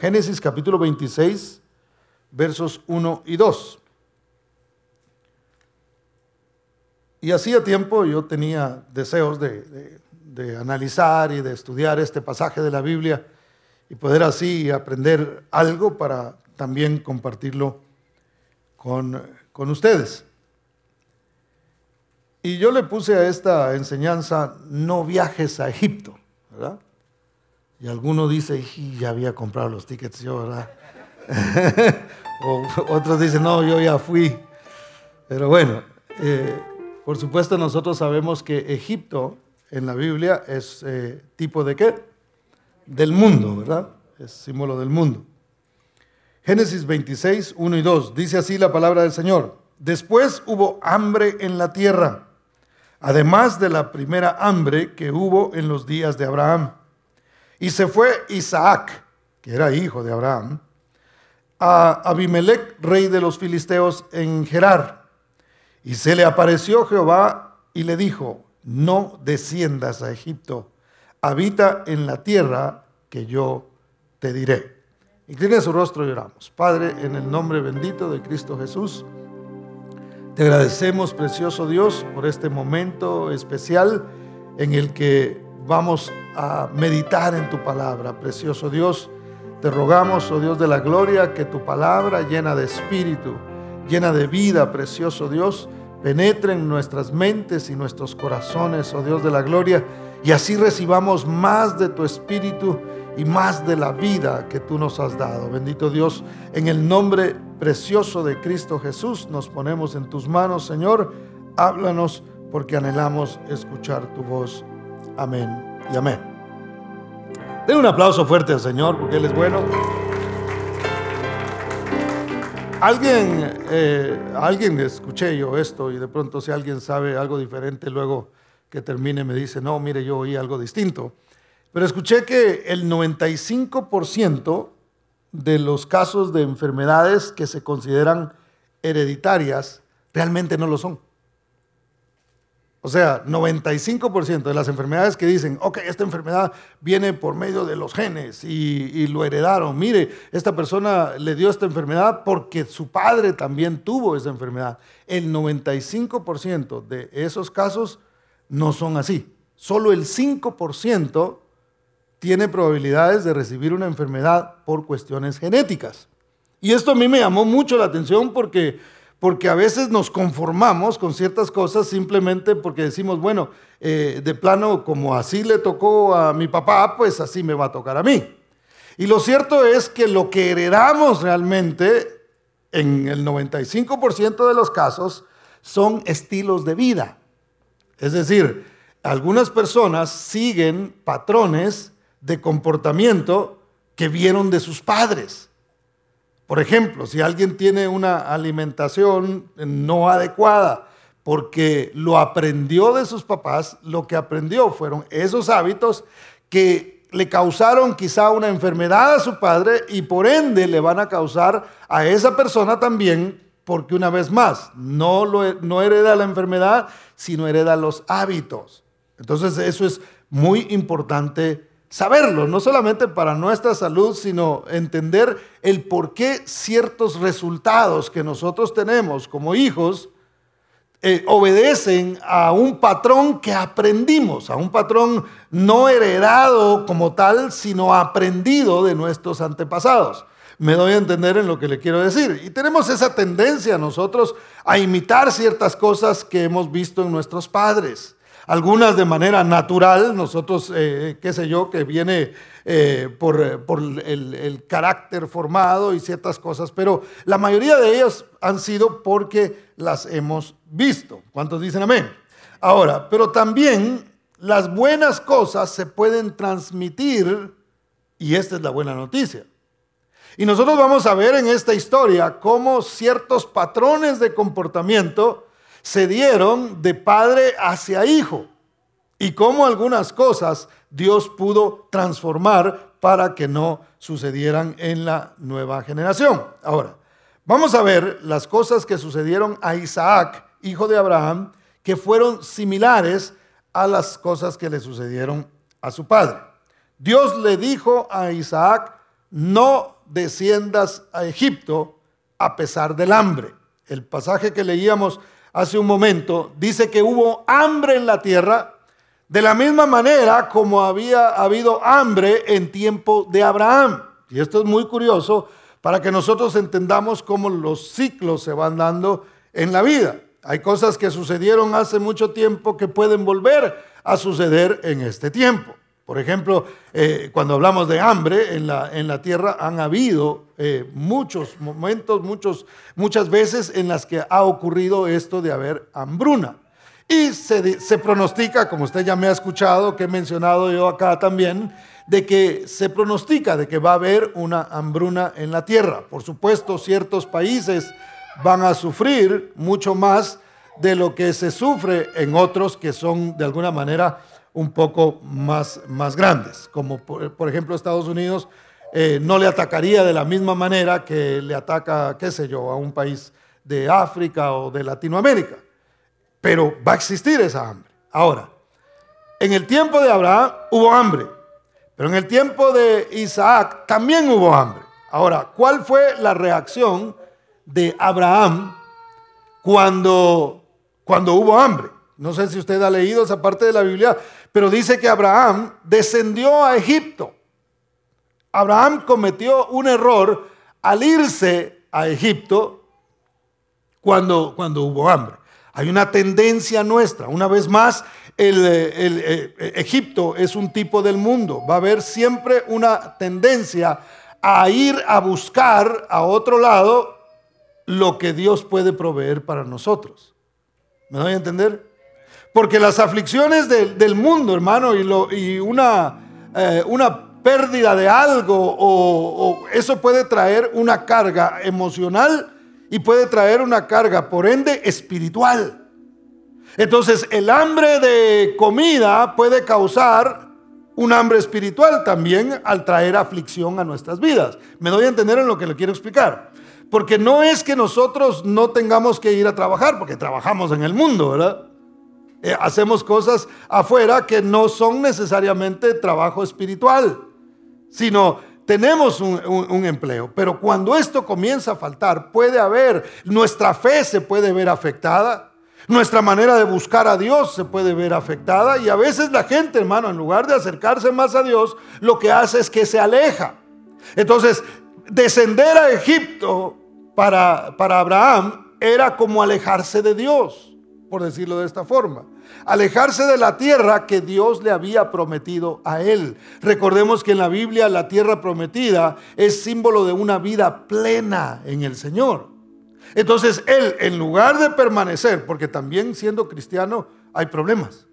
Génesis capítulo 26, versos 1 y 2. Y hacía tiempo yo tenía deseos de, analizar y de estudiar este pasaje de la Biblia y poder así aprender algo para también compartirlo con, con ustedes. Y yo le puse a esta enseñanza, no viajes a Egipto, ¿verdad? Y alguno dice, ya había comprado los tickets yo, ¿verdad? o otros dicen, no, yo ya fui. Pero bueno, eh, por supuesto nosotros sabemos que Egipto en la Biblia es eh, tipo de qué? Del mundo, ¿verdad? Es símbolo del mundo. Génesis 26, 1 y 2, dice así la palabra del Señor. Después hubo hambre en la tierra, además de la primera hambre que hubo en los días de Abraham. Y se fue Isaac, que era hijo de Abraham, a Abimelech, rey de los filisteos, en Gerar. Y se le apareció Jehová y le dijo, no desciendas a Egipto, habita en la tierra que yo te diré. Incline su rostro y oramos. Padre, en el nombre bendito de Cristo Jesús, te agradecemos, precioso Dios, por este momento especial en el que vamos a meditar en tu palabra. Precioso Dios, te rogamos, oh Dios de la gloria, que tu palabra llena de espíritu, llena de vida, precioso Dios, penetre en nuestras mentes y nuestros corazones, oh Dios de la gloria, y así recibamos más de tu espíritu y más de la vida que tú nos has dado. Bendito Dios, en el nombre precioso de Cristo Jesús nos ponemos en tus manos, Señor. Háblanos porque anhelamos escuchar tu voz. Amén y amén. Den un aplauso fuerte al Señor porque Él es bueno. Alguien, eh, alguien escuché yo esto y de pronto si alguien sabe algo diferente, luego que termine me dice, no, mire, yo oí algo distinto. Pero escuché que el 95% de los casos de enfermedades que se consideran hereditarias realmente no lo son. O sea, 95% de las enfermedades que dicen, ok, esta enfermedad viene por medio de los genes y, lo heredaron. Mire, esta persona le dio esta enfermedad porque su padre también tuvo esa enfermedad. El 95% de esos casos no son así. Solo el 5% tiene probabilidades de recibir una enfermedad por cuestiones genéticas. Y esto a mí me llamó mucho la atención porque porque a veces nos conformamos con ciertas cosas simplemente porque decimos, bueno, eh, de plano, como así le tocó a mi papá, pues así me va a tocar a mí. Y lo cierto es que lo que heredamos realmente, en el 95% de los casos, son estilos de vida. Es decir, algunas personas siguen patrones de comportamiento que vieron de sus padres. Por ejemplo, si alguien tiene una alimentación no adecuada porque lo aprendió de sus papás, lo que aprendió fueron esos hábitos que le causaron quizá una enfermedad a su padre y por ende le van a causar a esa persona también, porque una vez más, no, no hereda la enfermedad, sino hereda los hábitos. Entonces eso es muy importante saberlo, no solamente para nuestra salud, sino entender el por qué ciertos resultados que nosotros tenemos como hijos eh, obedecen a un patrón que aprendimos, a un patrón no heredado como tal, sino aprendido de nuestros antepasados. Me doy a entender en lo que le quiero decir. Y tenemos esa tendencia nosotros a imitar ciertas cosas que hemos visto en nuestros padres algunas de manera natural, nosotros, eh, qué sé yo, que viene eh, por, el, carácter formado y ciertas cosas, pero la mayoría de ellas han sido porque las hemos visto. ¿Cuántos dicen amén? Ahora, pero también las buenas cosas se pueden transmitir y esta es la buena noticia. Y nosotros vamos a ver en esta historia cómo ciertos patrones de comportamiento se dieron de padre hacia hijo y cómo algunas cosas Dios pudo transformar para que no sucedieran en la nueva generación. Ahora, vamos a ver las cosas que sucedieron a Isaac, hijo de Abraham, que fueron similares a las cosas que le sucedieron a su padre. Dios le dijo a Isaac, no desciendas a Egipto a pesar del hambre. El pasaje que leíamos hace un momento dice que hubo hambre en la tierra de la misma manera como había habido hambre en tiempo de Abraham. Y esto es muy curioso para que nosotros entendamos cómo los ciclos se van dando en la vida. Hay cosas que sucedieron hace mucho tiempo que pueden volver a suceder en este tiempo. Por ejemplo, eh, cuando hablamos de hambre en la, en la tierra, han habido eh, muchos momentos, muchos, muchas veces en las que ha ocurrido esto de haber hambruna. Y se, se pronostica, como usted ya me ha escuchado, que he mencionado yo acá también, de que se pronostica de que va a haber una hambruna en la tierra. Por supuesto, ciertos países van a sufrir mucho más de lo que se sufre en otros que son de alguna manera un poco más, más grandes, como por, ejemplo Estados Unidos eh, no le atacaría de la misma manera que le ataca, qué sé yo, a un país de África o de Latinoamérica. Pero va a existir esa hambre. Ahora, en el tiempo de Abraham hubo hambre, pero en el tiempo de Isaac también hubo hambre. Ahora, ¿cuál fue la reacción de Abraham cuando, cuando hubo hambre? No sé si usted ha leído esa parte de la Biblia, pero dice que Abraham descendió a Egipto. Abraham cometió un error al irse a Egipto cuando, cuando hubo hambre. Hay una tendencia nuestra. Una vez más, el, el, Egipto es un tipo del mundo. Va a haber siempre una tendencia a ir a buscar a otro lado lo que Dios puede proveer para nosotros. ¿Me doy a entender? Porque las aflicciones del mundo, hermano, y, una, eh, una pérdida de algo, o, eso puede traer una carga emocional y puede traer una carga, por ende, espiritual. Entonces, el hambre de comida puede causar un hambre espiritual también al traer aflicción a nuestras vidas. Me doy a entender en lo que le quiero explicar. Porque no es que nosotros no tengamos que ir a trabajar, porque trabajamos en el mundo, ¿verdad? Eh, hacemos cosas afuera que no son necesariamente trabajo espiritual, sino tenemos un, un, empleo. Pero cuando esto comienza a faltar, puede haber, nuestra fe se puede ver afectada, nuestra manera de buscar a Dios se puede ver afectada y a veces la gente, hermano, en lugar de acercarse más a Dios, lo que hace es que se aleja. Entonces, descender a Egipto para, para Abraham era como alejarse de Dios por decirlo de esta forma. Alejarse de la tierra que Dios le había prometido a él. Recordemos que en la Biblia la tierra prometida es símbolo de una vida plena en el Señor. Entonces él, en lugar de permanecer, porque también siendo cristiano hay problemas.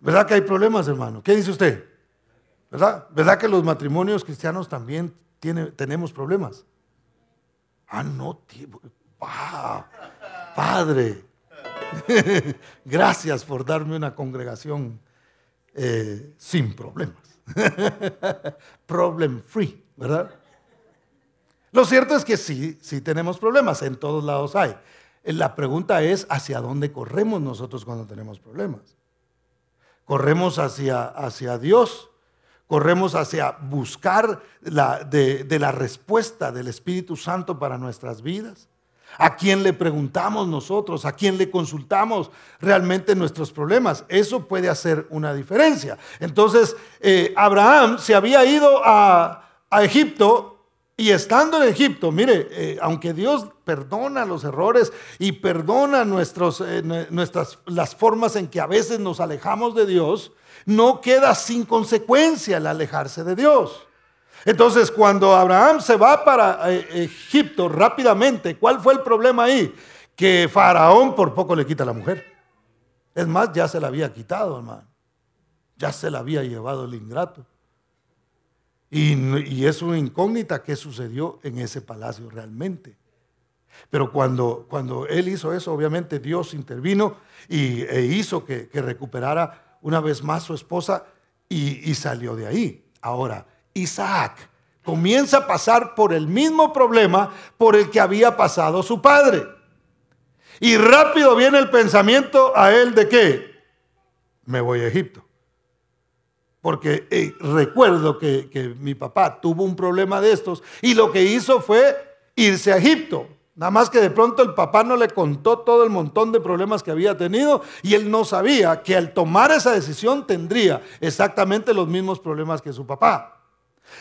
¿Verdad que hay problemas, hermano? ¿Qué dice usted? ¿Verdad? ¿Verdad que los matrimonios cristianos también tiene, tenemos problemas? Ah, no, tío. Padre, gracias por darme una congregación eh, sin problemas. Problem free, ¿verdad? Lo cierto es que sí, sí tenemos problemas, en todos lados hay. La pregunta es, ¿hacia dónde corremos nosotros cuando tenemos problemas? ¿Corremos hacia, hacia Dios? ¿Corremos hacia buscar la, de la respuesta del Espíritu Santo para nuestras vidas? ¿A quién le preguntamos nosotros? ¿A quién le consultamos realmente nuestros problemas? Eso puede hacer una diferencia. Entonces, eh, Abraham se había ido a, Egipto y estando en Egipto, mire, eh, aunque Dios perdona los errores y perdona eh, nuestras, las formas en que a veces nos alejamos de Dios, no queda sin consecuencia el alejarse de Dios. Entonces, cuando Abraham se va para eh, Egipto rápidamente, ¿cuál fue el problema ahí? Que Faraón por poco le quita a la mujer. Es más, ya se la había quitado, hermano. Ya se la había llevado el ingrato. Y, es una incógnita qué sucedió en ese palacio realmente. Pero cuando, cuando él hizo eso, obviamente Dios intervino y, e hizo que, recuperara una vez más su esposa y, y salió de ahí. Ahora, Isaac comienza a pasar por el mismo problema por el que había pasado su padre. Y rápido viene el pensamiento a él de qué? Me voy a Egipto. porque eh, recuerdo que, que mi papá tuvo un problema de estos y lo que hizo fue irse a Egipto. Nada más que de pronto el papá no le contó todo el montón de problemas que había tenido y él no sabía que al tomar esa decisión tendría exactamente los mismos problemas que su papá.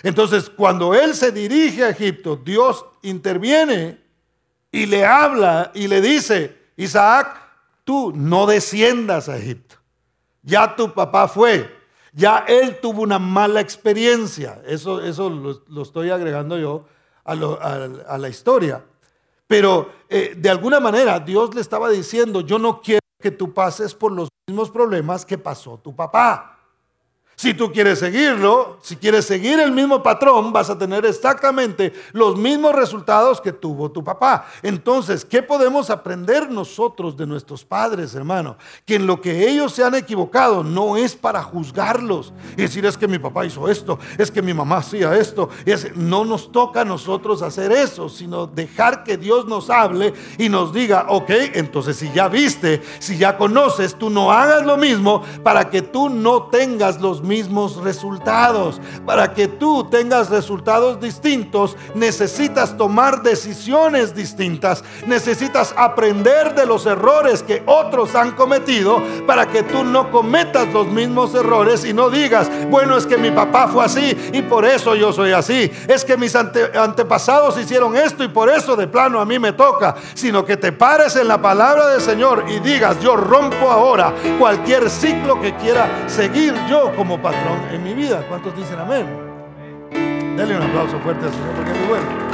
Entonces, cuando él se dirige a Egipto, Dios interviene y le habla y le dice, Isaac, tú no desciendas a Egipto. Ya tu papá fue, ya él tuvo una mala experiencia. Eso, eso lo, estoy agregando yo a, la historia. Pero eh, de alguna manera Dios le estaba diciendo, yo no quiero que tú pases por los mismos problemas que pasó tu papá. Si tú quieres seguirlo, si quieres seguir el mismo patrón, vas a tener exactamente los mismos resultados que tuvo tu papá. Entonces, ¿qué podemos aprender nosotros de nuestros padres, hermano? Que en lo que ellos se han equivocado no es para juzgarlos y decir es que mi papá hizo esto, es que mi mamá hacía esto. Es, no nos toca a nosotros hacer eso, sino dejar que Dios nos hable y nos diga, ok, entonces si ya viste, si ya conoces, tú no hagas lo mismo para que tú no tengas los mismos resultados. Para que tú tengas resultados distintos, necesitas tomar decisiones distintas. Necesitas aprender de los errores que otros han cometido para que tú no cometas los mismos errores y no digas, bueno, es que mi papá fue así y por eso yo soy así. Es que mis antepasados hicieron esto y por eso de plano a mí me toca. Sino que te pares en la palabra del Señor y digas, yo rompo ahora cualquier ciclo que quiera seguir yo como patrón en mi vida. ¿Cuántos dicen amén? Denle un aplauso fuerte al Señor porque es muy bueno.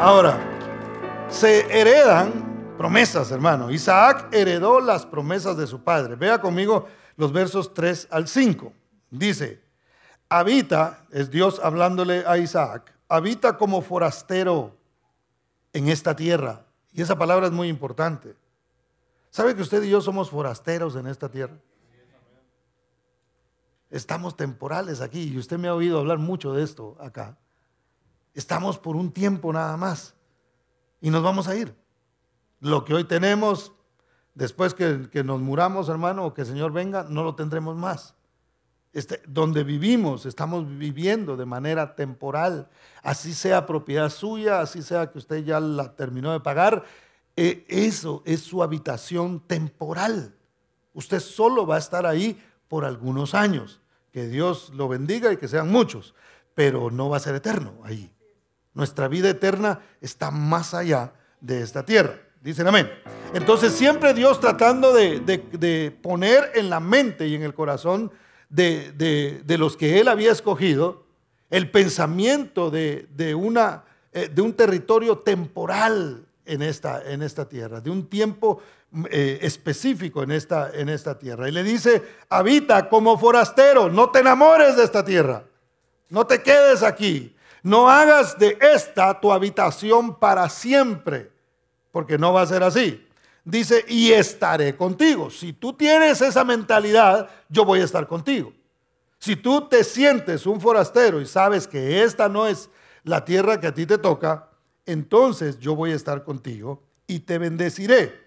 Ahora, se heredan promesas, hermano. Isaac heredó las promesas de su padre. Vea conmigo los versos 3 al 5. Dice, habita, es Dios hablándole a Isaac, habita como forastero en esta tierra. Y esa palabra es muy importante. ¿Sabe que usted y yo somos forasteros en esta tierra? Estamos temporales aquí y usted me ha oído hablar mucho de esto acá. Estamos por un tiempo nada más y nos vamos a ir. Lo que hoy tenemos, después que, nos muramos, hermano, o que el Señor venga, no lo tendremos más. Este, donde vivimos, estamos viviendo de manera temporal, así sea propiedad suya, así sea que usted ya la terminó de pagar, eh, eso es su habitación temporal. Usted solo va a estar ahí por algunos años. Que Dios lo bendiga y que sean muchos, pero no va a ser eterno ahí. Nuestra vida eterna está más allá de esta tierra. Dicen amén. Entonces siempre Dios tratando de, poner en la mente y en el corazón de, los que Él había escogido el pensamiento de, una, eh, de un territorio temporal en esta, en esta tierra, de un tiempo eh, específico en esta, en esta tierra. Y le dice, habita como forastero, no te enamores de esta tierra, no te quedes aquí, no hagas de esta tu habitación para siempre, porque no va a ser así. Dice, y estaré contigo. Si tú tienes esa mentalidad, yo voy a estar contigo. Si tú te sientes un forastero y sabes que esta no es la tierra que a ti te toca, entonces yo voy a estar contigo y te bendeciré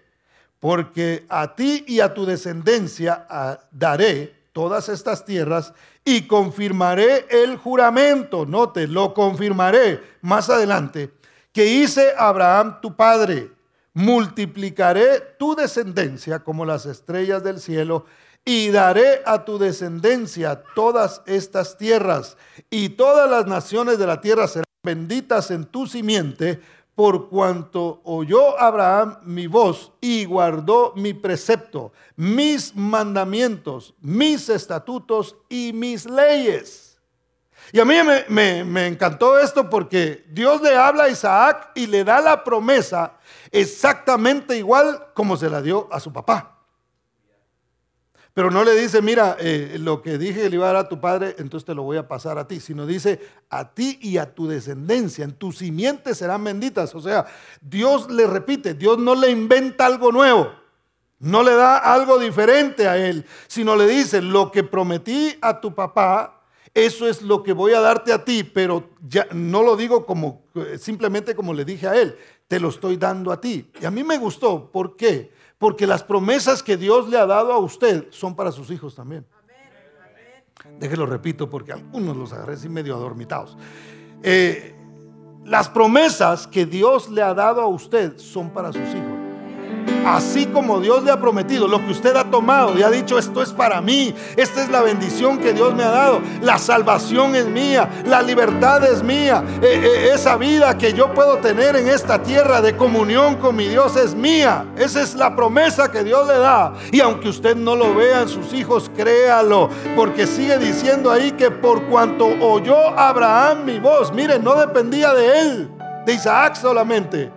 porque a ti y a tu descendencia ah, daré todas estas tierras y confirmaré el juramento, note, lo confirmaré más adelante, que hice Abraham tu padre, multiplicaré tu descendencia como las estrellas del cielo y daré a tu descendencia todas estas tierras. Y todas las naciones de la tierra serán benditas en tu simiente por cuanto oyó Abraham mi voz y guardó mi precepto, mis mandamientos, mis estatutos y mis leyes. Y a mí me, encantó esto porque Dios le habla a Isaac y le da la promesa exactamente igual como se la dio a su papá. Pero no le dice, mira, eh, lo que dije que le iba a dar a tu padre, entonces te lo voy a pasar a ti. Sino dice, a ti y a tu descendencia, en tu simiente serán benditas. O sea, Dios le repite, Dios no le inventa algo nuevo. No le da algo diferente a él, sino le dice, lo que prometí a tu papá, eso es lo que voy a darte a ti, pero ya no lo digo como simplemente como le dije a él, te lo estoy dando a ti. Y a mí me gustó, ¿por qué? Porque las promesas que Dios le ha dado a usted son para sus hijos también. Déjelo repito porque algunos los agarré así medio adormitados. Eh, las promesas que Dios le ha dado a usted son para sus hijos así como Dios le ha prometido, lo que usted ha tomado y ha dicho, esto es para mí, esta es la bendición que Dios me ha dado, la salvación es mía, la libertad es mía, eh, eh, esa vida que yo puedo tener en esta tierra de comunión con mi Dios es mía, esa es la promesa que Dios le da. Y aunque usted no lo vea en sus hijos, créalo, porque sigue diciendo ahí que por cuanto oyó Abraham mi voz, mire, no dependía de él, de Isaac solamente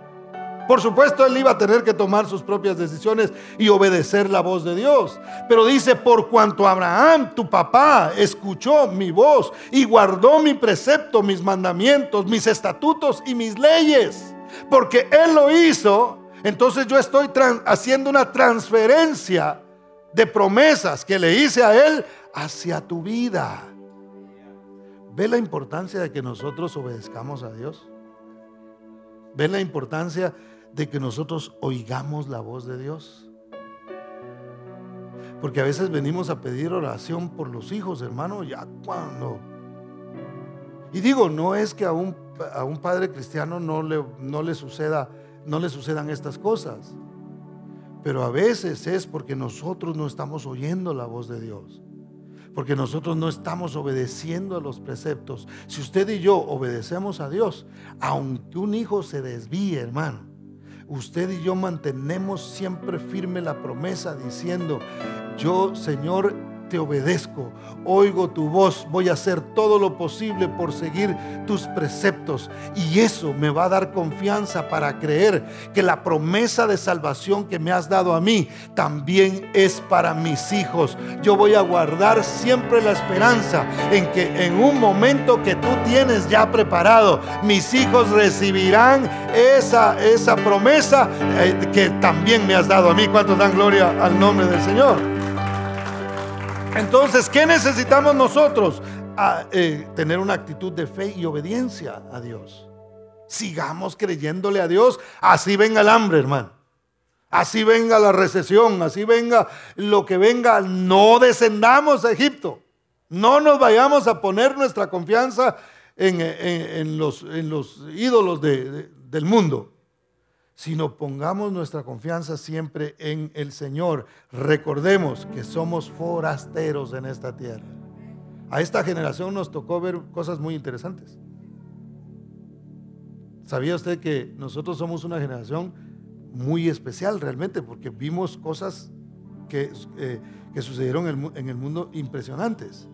por supuesto, él iba a tener que tomar sus propias decisiones y obedecer la voz de Dios. Pero dice, por cuanto Abraham, tu papá, escuchó mi voz y guardó mi precepto, mis mandamientos, mis estatutos y mis leyes, porque él lo hizo, entonces yo estoy haciendo una transferencia de promesas que le hice a él hacia tu vida. ¿Ve la importancia de que nosotros obedezcamos a Dios? ¿Ve la importancia de que nosotros oigamos la voz de Dios. Porque a veces venimos a pedir oración por los hijos, hermano, ya cuando. Y digo, no es que a un, a un padre cristiano no le, no le suceda, no le sucedan estas cosas. Pero a veces es porque nosotros no estamos oyendo la voz de Dios. Porque nosotros no estamos obedeciendo a los preceptos. Si usted y yo obedecemos a Dios, aunque un hijo se desvíe, hermano, usted y yo mantenemos siempre firme la promesa diciendo, yo Señor te obedezco, oigo tu voz, voy a hacer todo lo posible por seguir tus preceptos. Y eso me va a dar confianza para creer que la promesa de salvación que me has dado a mí también es para mis hijos. Yo voy a guardar siempre la esperanza en que en un momento que tú tienes ya preparado, mis hijos recibirán esa, esa promesa eh, que también me has dado a mí. ¿Cuántos dan gloria al nombre del Señor? Entonces, ¿qué necesitamos nosotros? Eh, tener una actitud de fe y obediencia a Dios. Sigamos creyéndole a Dios, así venga el hambre, hermano. Así venga la recesión, así venga lo que venga, no descendamos a Egipto. No nos vayamos a poner nuestra confianza en, los, ídolos del mundo sino pongamos nuestra confianza siempre en el Señor. Recordemos que somos forasteros en esta tierra. A esta generación nos tocó ver cosas muy interesantes. ¿Sabía usted que nosotros somos una generación muy especial realmente? Porque vimos cosas que, eh, sucedieron en el mundo impresionantes.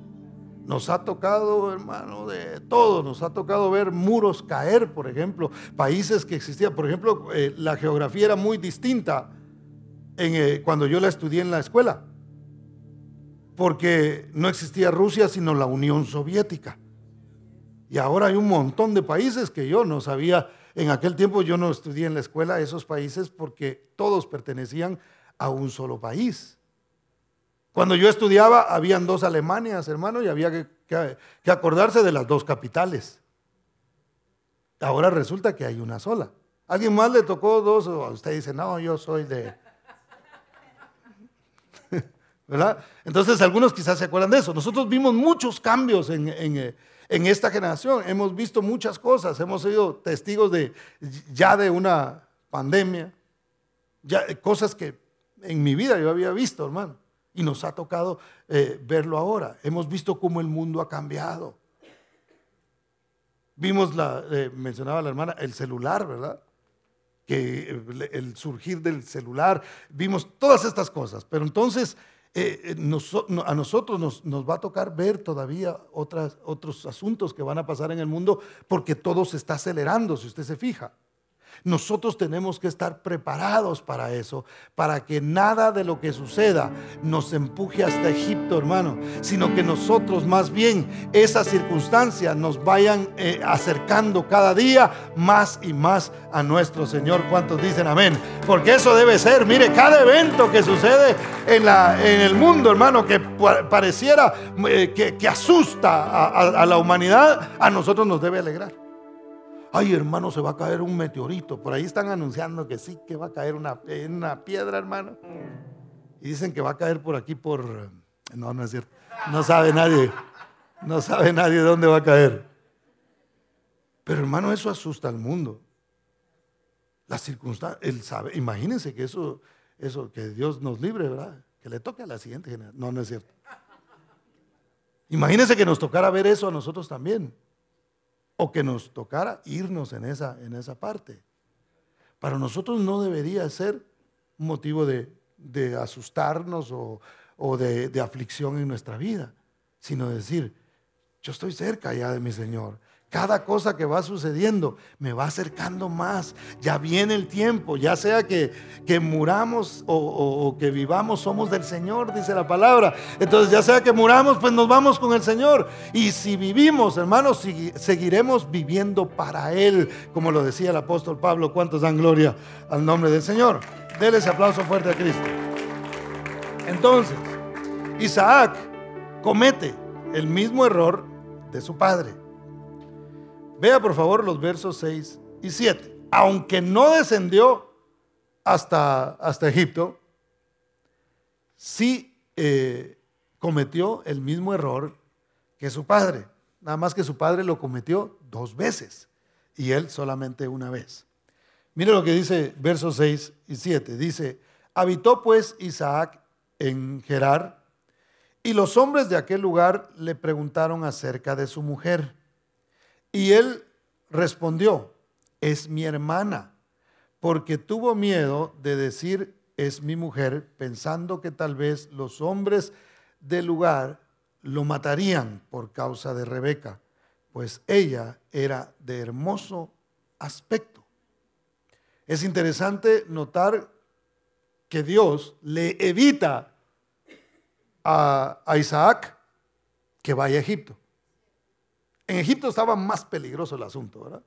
Nos ha tocado, hermano, de todo. Nos ha tocado ver muros caer, por ejemplo, países que existían. Por ejemplo, eh, la geografía era muy distinta en, eh, cuando yo la estudié en la escuela. Porque no existía Rusia, sino la Unión Soviética. Y ahora hay un montón de países que yo no sabía. En aquel tiempo yo no estudié en la escuela esos países porque todos pertenecían a un solo país. Cuando yo estudiaba, habían dos Alemanias, hermano, y había que, acordarse de las dos capitales. Ahora resulta que hay una sola. ¿Alguien más le tocó dos? O usted dice, no, yo soy de... ¿Verdad? Entonces algunos quizás se acuerdan de eso. Nosotros vimos muchos cambios en, en, esta generación. Hemos visto muchas cosas. Hemos sido testigos de ya de una pandemia. Ya, cosas que en mi vida yo había visto, hermano. Y nos ha tocado eh, verlo ahora. Hemos visto cómo el mundo ha cambiado. Vimos, la, eh, mencionaba la hermana, el celular, ¿verdad? Que eh, el surgir del celular, vimos todas estas cosas. Pero entonces a nosotros nos, nos, va a tocar ver todavía otras, otros asuntos que van a pasar en el mundo porque todo se está acelerando, si usted se fija. Nosotros tenemos que estar preparados para eso, para que nada de lo que suceda nos empuje hasta Egipto, hermano, sino que nosotros más bien esas circunstancias nos vayan eh, acercando cada día más y más a nuestro Señor. ¿Cuántos dicen amén? Porque eso debe ser, mire, cada evento que sucede en, la, en el mundo, hermano, que pareciera eh, que, asusta a la humanidad, a nosotros nos debe alegrar ay hermano, se va a caer un meteorito. Por ahí están anunciando que sí, que va a caer una, una piedra, hermano. Y dicen que va a caer por aquí, por... No, no es cierto. No sabe nadie. No sabe nadie dónde va a caer. Pero hermano, eso asusta al mundo. Las circunstancias, él sabe, imagínense que eso, eso, que Dios nos libre, ¿verdad? Que le toque a la siguiente generación. No, no es cierto. Imagínense que nos tocara ver eso a nosotros también. O que nos tocara irnos en esa, en esa parte. Para nosotros no debería ser motivo de, asustarnos o, de, de aflicción en nuestra vida, sino decir, yo estoy cerca ya de mi Señor. Cada cosa que va sucediendo me va acercando más. Ya viene el tiempo, ya sea que, muramos o, que vivamos, somos del Señor, dice la palabra. Entonces, ya sea que muramos, pues nos vamos con el Señor. Y si vivimos, hermanos, seguiremos viviendo para Él, como lo decía el apóstol Pablo. ¿Cuántos dan gloria al nombre del Señor? Dele ese aplauso fuerte a Cristo. Entonces, Isaac comete el mismo error de su padre. Vea por favor los versos 6 y 7. Aunque no descendió hasta, hasta Egipto, sí eh, cometió el mismo error que su padre. Nada más que su padre lo cometió dos veces y él solamente una vez. Mire lo que dice versos 6 y 7. Dice, habitó pues Isaac en Gerar y los hombres de aquel lugar le preguntaron acerca de su mujer. Y él respondió, es mi hermana, porque tuvo miedo de decir, es mi mujer, pensando que tal vez los hombres del lugar lo matarían por causa de Rebeca, pues ella era de hermoso aspecto. Es interesante notar que Dios le evita a, Isaac que vaya a Egipto. En Egipto estaba más peligroso el asunto, ¿verdad?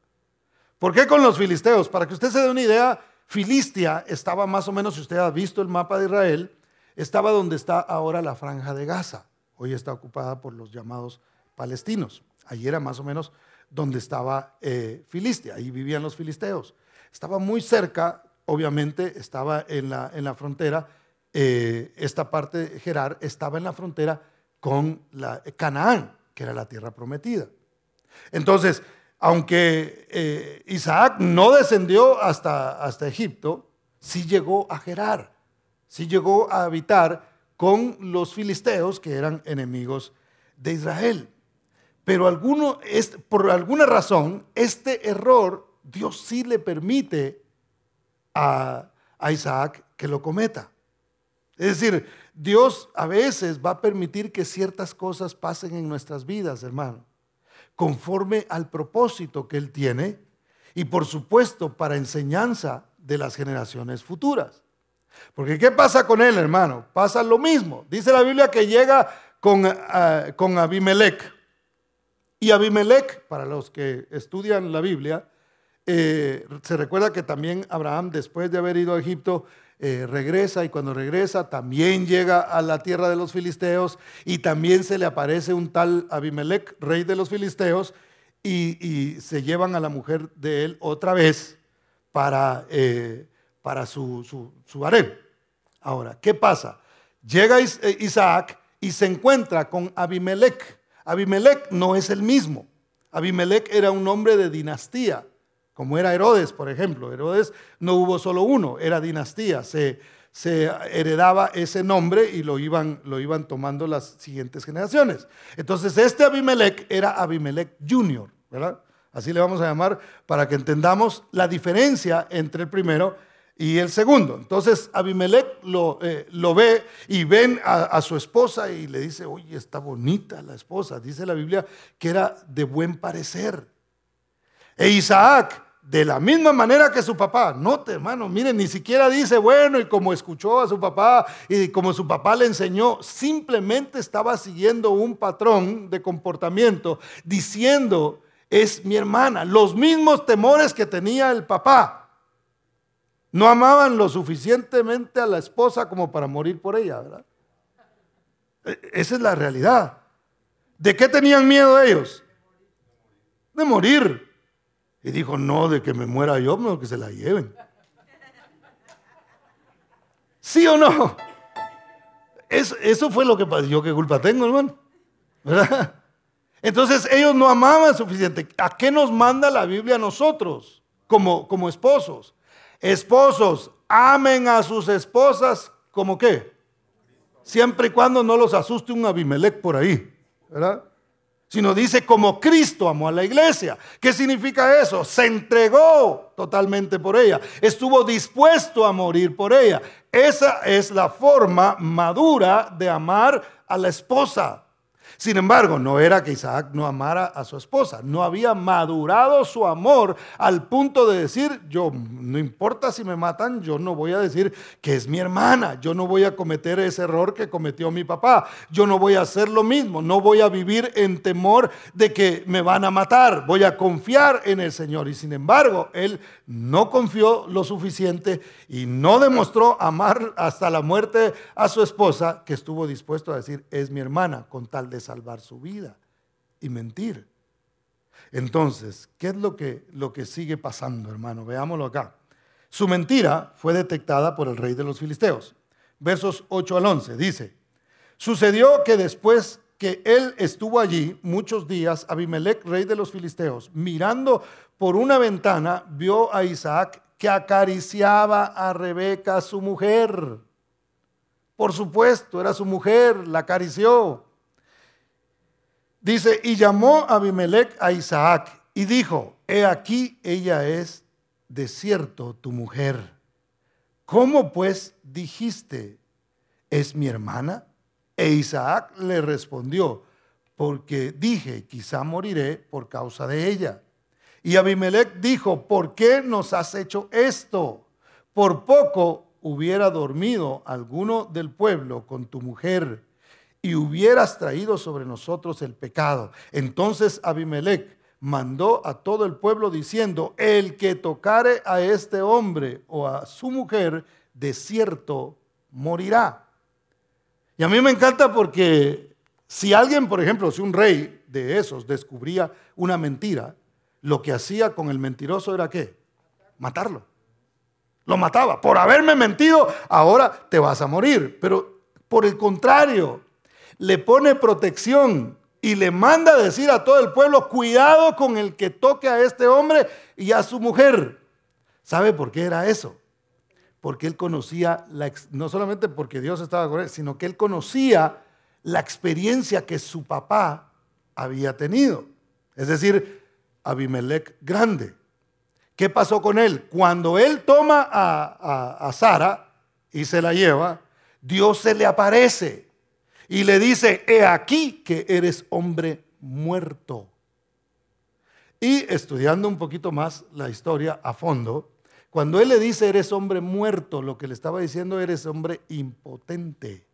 ¿Por qué con los filisteos? Para que usted se dé una idea, Filistia estaba más o menos, si usted ha visto el mapa de Israel, estaba donde está ahora la franja de Gaza. Hoy está ocupada por los llamados palestinos. Allí era más o menos donde estaba eh, Filistia, ahí vivían los filisteos. Estaba muy cerca, obviamente, estaba en la, en la frontera, eh, esta parte de Gerar estaba en la frontera con Canaán, que era la tierra prometida. Entonces, aunque eh, Isaac no descendió hasta, hasta Egipto, sí llegó a Gerar, sí llegó a habitar con los filisteos que eran enemigos de Israel. Pero alguno, por alguna razón, este error Dios sí le permite a, a Isaac que lo cometa. Es decir, Dios a veces va a permitir que ciertas cosas pasen en nuestras vidas, hermano conforme al propósito que Él tiene y por supuesto para enseñanza de las generaciones futuras. Porque ¿qué pasa con él, hermano? Pasa lo mismo. Dice la Biblia que llega con, uh, con Abimelech. Y Abimelech, para los que estudian la Biblia, eh, se recuerda que también Abraham, después de haber ido a Egipto, eh, regresa y cuando regresa también llega a la tierra de los filisteos y también se le aparece un tal Abimelech, rey de los filisteos, y, se llevan a la mujer de él otra vez para, eh, para su, su, su harem. Ahora, ¿qué pasa? Llega eh, Isaac y se encuentra con Abimelech. Abimelech no es el mismo. Abimelech era un hombre de dinastía como era Herodes, por ejemplo. Herodes no hubo solo uno, era dinastía. Se, heredaba ese nombre y lo iban, lo iban tomando las siguientes generaciones. Entonces, este Abimelech era Abimelech Junior, ¿verdad? Así le vamos a llamar para que entendamos la diferencia entre el primero y el segundo. Entonces Abimelech lo, eh, lo ve y ven a, a, su esposa y le dice, oye, está bonita la esposa. Dice la Biblia que era de buen parecer. E Isaac de la misma manera que su papá. Note, hermano, miren, ni siquiera dice, bueno, y como escuchó a su papá y como su papá le enseñó, simplemente estaba siguiendo un patrón de comportamiento, diciendo, es mi hermana, los mismos temores que tenía el papá. No amaban lo suficientemente a la esposa como para morir por ella, ¿verdad? E, esa es la realidad. ¿De qué tenían miedo ellos? De morir. Y dijo, no, de que me muera yo, no, que se la lleven. ¿Sí o no? Eso, eso fue lo que. ¿Yo qué culpa tengo, hermano? ¿Verdad? Entonces ellos no amaban suficiente. ¿A qué nos manda la Biblia a nosotros como, como esposos? Esposos, amen a sus esposas como qué? Siempre y cuando no los asuste un Abimelech por ahí, ¿verdad? Sino dice como Cristo amó a la iglesia. ¿Qué significa eso? Se entregó totalmente por ella. Estuvo dispuesto a morir por ella. Esa es la forma madura de amar a la esposa. Sin embargo, no era que Isaac no amara a su esposa, no había madurado su amor al punto de decir, yo no importa si me matan, yo no voy a decir que es mi hermana, yo no voy a cometer ese error que cometió mi papá, yo no voy a hacer lo mismo, no voy a vivir en temor de que me van a matar, voy a confiar en el Señor. Y sin embargo, él no confió lo suficiente y no demostró amar hasta la muerte a su esposa, que estuvo dispuesto a decir, es mi hermana, con tal de salvar su vida y mentir. Entonces, ¿qué es lo que, lo que sigue pasando, hermano? Veámoslo acá. Su mentira fue detectada por el rey de los filisteos. Versos 8 al 11 dice, sucedió que después que él estuvo allí muchos días, Abimelech, rey de los filisteos, mirando por una ventana, vio a Isaac que acariciaba a Rebeca, su mujer. Por supuesto, era su mujer, la acarició. Dice, y llamó Abimelech a Isaac y dijo, he aquí ella es de cierto tu mujer. ¿Cómo pues dijiste, es mi hermana? E Isaac le respondió, porque dije, quizá moriré por causa de ella. Y Abimelech dijo, ¿por qué nos has hecho esto? Por poco hubiera dormido alguno del pueblo con tu mujer y hubieras traído sobre nosotros el pecado. Entonces Abimelech mandó a todo el pueblo diciendo, el que tocare a este hombre o a su mujer, de cierto morirá. Y a mí me encanta porque si alguien, por ejemplo, si un rey de esos descubría una mentira, lo que hacía con el mentiroso era qué? Matarlo. Lo mataba. Por haberme mentido, ahora te vas a morir. Pero por el contrario, le pone protección y le manda a decir a todo el pueblo, cuidado con el que toque a este hombre y a su mujer. ¿Sabe por qué era eso? Porque él conocía, no solamente porque Dios estaba con él, sino que él conocía la experiencia que su papá había tenido. Es decir, Abimelech grande. ¿Qué pasó con él? Cuando él toma a, a Sara y se la lleva, Dios se le aparece y le dice, he aquí que eres hombre muerto. Y estudiando un poquito más la historia a fondo, cuando él le dice, eres hombre muerto, lo que le estaba diciendo, eres hombre impotente.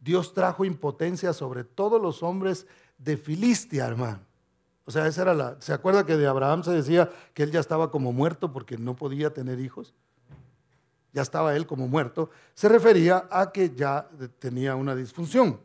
Dios trajo impotencia sobre todos los hombres de Filistia, hermano. O sea, esa era la. ¿Se acuerda que de Abraham se decía que él ya estaba como muerto porque no podía tener hijos? Ya estaba él como muerto. Se refería a que ya tenía una disfunción.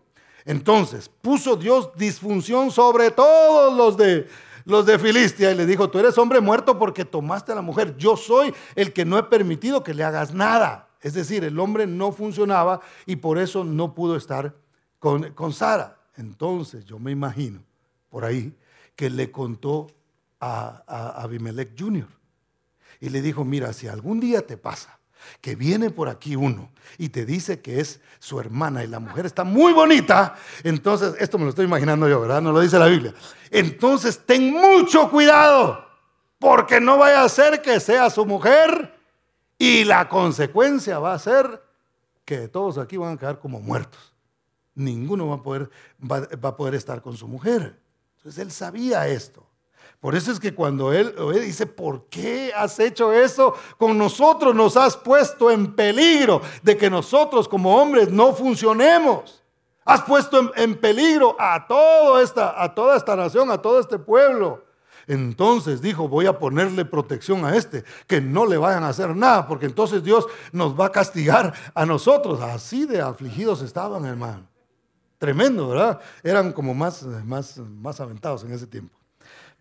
Entonces puso Dios disfunción sobre todos los de, los de Filistia y le dijo, tú eres hombre muerto porque tomaste a la mujer, yo soy el que no he permitido que le hagas nada. Es decir, el hombre no funcionaba y por eso no pudo estar con, con Sara. Entonces yo me imagino por ahí que le contó a, a Abimelech Jr. Y le dijo, mira, si algún día te pasa que viene por aquí uno y te dice que es su hermana y la mujer está muy bonita, entonces, esto me lo estoy imaginando yo, ¿verdad? No lo dice la Biblia. Entonces, ten mucho cuidado, porque no vaya a ser que sea su mujer y la consecuencia va a ser que todos aquí van a quedar como muertos. Ninguno va a poder, va a poder estar con su mujer. Entonces, él sabía esto. Por eso es que cuando él, dice, ¿por qué has hecho eso con nosotros? Nos has puesto en peligro de que nosotros como hombres no funcionemos. Has puesto en, peligro a, a toda esta nación, a todo este pueblo. Entonces dijo, voy a ponerle protección a este, que no le vayan a hacer nada, porque entonces Dios nos va a castigar a nosotros. Así de afligidos estaban, hermano. Tremendo, ¿verdad? Eran como más, más, más aventados en ese tiempo.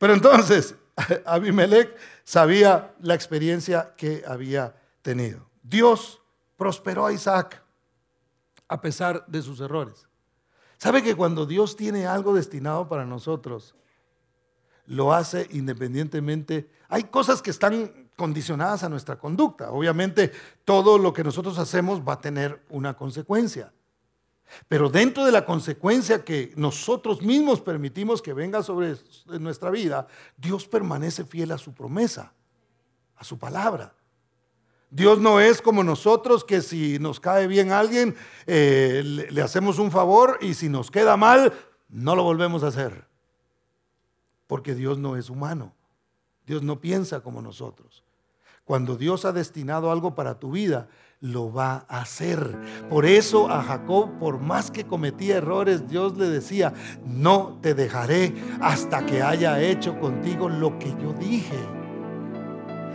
Pero entonces, Abimelech sabía la experiencia que había tenido. Dios prosperó a Isaac a pesar de sus errores. ¿Sabe que cuando Dios tiene algo destinado para nosotros, lo hace independientemente? Hay cosas que están condicionadas a nuestra conducta. Obviamente, todo lo que nosotros hacemos va a tener una consecuencia. Pero dentro de la consecuencia que nosotros mismos permitimos que venga sobre nuestra vida, Dios permanece fiel a su promesa, a su palabra. Dios no es como nosotros que si nos cae bien alguien, eh, le, le hacemos un favor y si nos queda mal, no lo volvemos a hacer. Porque Dios no es humano. Dios no piensa como nosotros. Cuando Dios ha destinado algo para tu vida, lo va a hacer. Por eso a Jacob, por más que cometía errores, Dios le decía, no te dejaré hasta que haya hecho contigo lo que yo dije.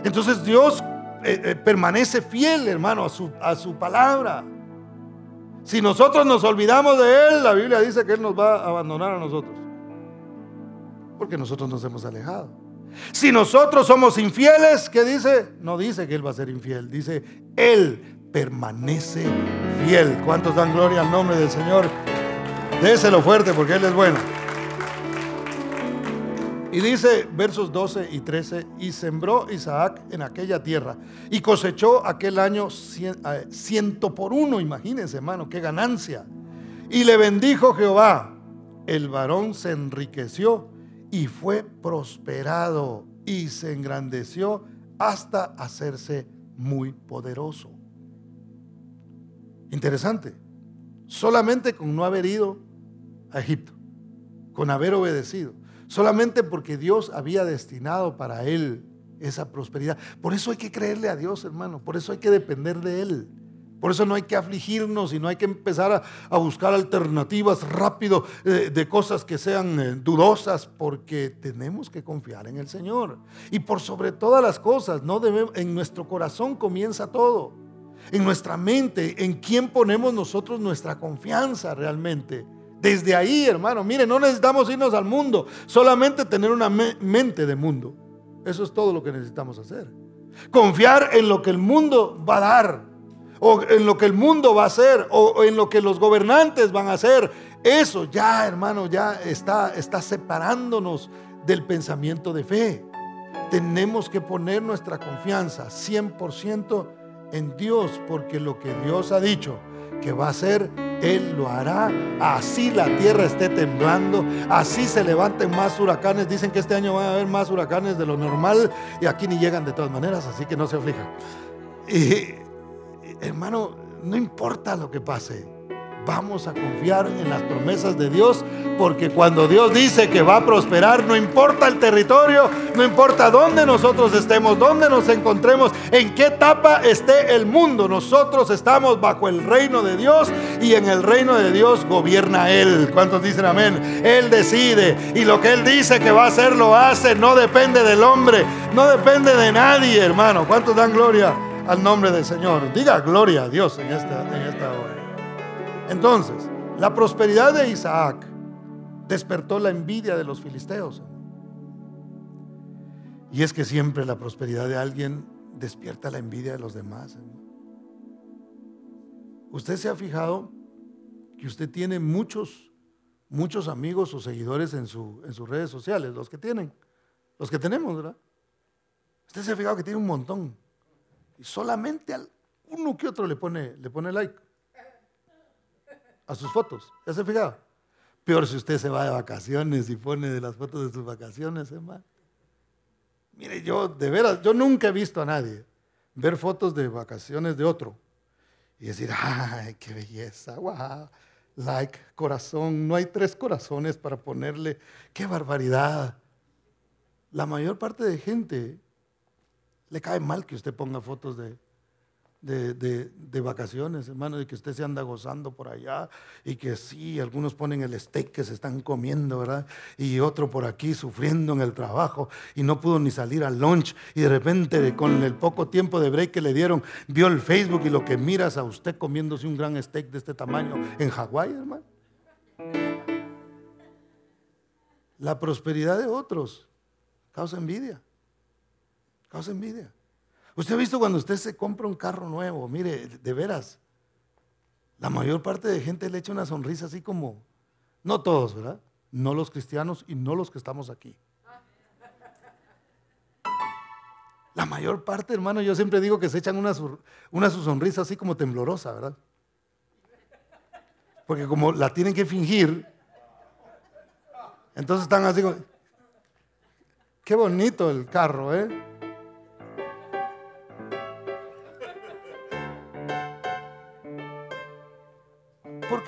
Entonces Dios eh, eh, permanece fiel, hermano, a su, a su palabra. Si nosotros nos olvidamos de Él, la Biblia dice que Él nos va a abandonar a nosotros. Porque nosotros nos hemos alejado. Si nosotros somos infieles, ¿qué dice? No dice que Él va a ser infiel, dice Él permanece fiel. ¿Cuántos dan gloria al nombre del Señor? Déselo fuerte porque Él es bueno. Y dice versos 12 y 13, y sembró Isaac en aquella tierra y cosechó aquel año eh, ciento por uno, imagínense hermano, qué ganancia. Y le bendijo Jehová, el varón se enriqueció y fue prosperado y se engrandeció hasta hacerse muy poderoso. Interesante. Solamente con no haber ido a Egipto, con haber obedecido. Solamente porque Dios había destinado para él esa prosperidad. Por eso hay que creerle a Dios, hermano. Por eso hay que depender de Él. Por eso no hay que afligirnos y no hay que empezar a, buscar alternativas rápido eh, de cosas que sean eh, dudosas, porque tenemos que confiar en el Señor. Y por sobre todas las cosas, no debemos, en nuestro corazón comienza todo en nuestra mente, en quién ponemos nosotros nuestra confianza realmente. Desde ahí, hermano, mire, no necesitamos irnos al mundo, solamente tener una mente de mundo. Eso es todo lo que necesitamos hacer. Confiar en lo que el mundo va a dar, o en lo que el mundo va a hacer, o en lo que los gobernantes van a hacer. Eso ya, hermano, ya está, está separándonos del pensamiento de fe. Tenemos que poner nuestra confianza 100% en Dios, porque lo que Dios ha dicho que va a hacer, Él lo hará. Así la tierra esté temblando, así se levanten más huracanes. Dicen que este año van a haber más huracanes de lo normal y aquí ni llegan de todas maneras, así que no se aflijan. Y hermano, no importa lo que pase vamos a confiar en las promesas de Dios, porque cuando Dios dice que va a prosperar, no importa el territorio, no importa dónde nosotros estemos, dónde nos encontremos, en qué etapa esté el mundo, nosotros estamos bajo el reino de Dios y en el reino de Dios gobierna Él. ¿Cuántos dicen amén? Él decide y lo que Él dice que va a hacer lo hace, no depende del hombre, no depende de nadie, hermano. ¿Cuántos dan gloria al nombre del Señor? Diga gloria a Dios en esta, en esta hora. Entonces, la prosperidad de Isaac despertó la envidia de los filisteos. Y es que siempre la prosperidad de alguien despierta la envidia de los demás. Usted se ha fijado que usted tiene muchos, muchos amigos o seguidores en, su, en sus redes sociales, los que tienen, los que tenemos, ¿verdad? Usted se ha fijado que tiene un montón. Y solamente uno que otro le pone, le pone like a sus fotos. ¿Ya se fijado? Peor si usted se va de vacaciones y pone de las fotos de sus vacaciones, hermano. Mire, yo de veras, yo nunca he visto a nadie ver fotos de vacaciones de otro y decir, ay, qué belleza, wow, like, corazón, no hay tres corazones para ponerle, qué barbaridad. La mayor parte de gente le cae mal que usted ponga fotos de, de, vacaciones, hermano, de que usted se anda gozando por allá y que sí, algunos ponen el steak que se están comiendo, ¿verdad? Y otro por aquí sufriendo en el trabajo y no pudo ni salir al lunch y de repente con el poco tiempo de break que le dieron, vio el Facebook y lo que miras a usted comiéndose un gran steak de este tamaño en Hawái, hermano. La prosperidad de otros causa envidia, causa envidia. Usted ha visto cuando usted se compra un carro nuevo, mire, de veras, la mayor parte de gente le echa una sonrisa así como, No todos, ¿verdad? No los cristianos y no los que estamos aquí. La mayor parte, hermano, yo siempre digo que se echan una, una su sonrisa así como temblorosa, ¿verdad? Porque como la tienen que fingir, entonces están así como, qué bonito el carro, ¿eh?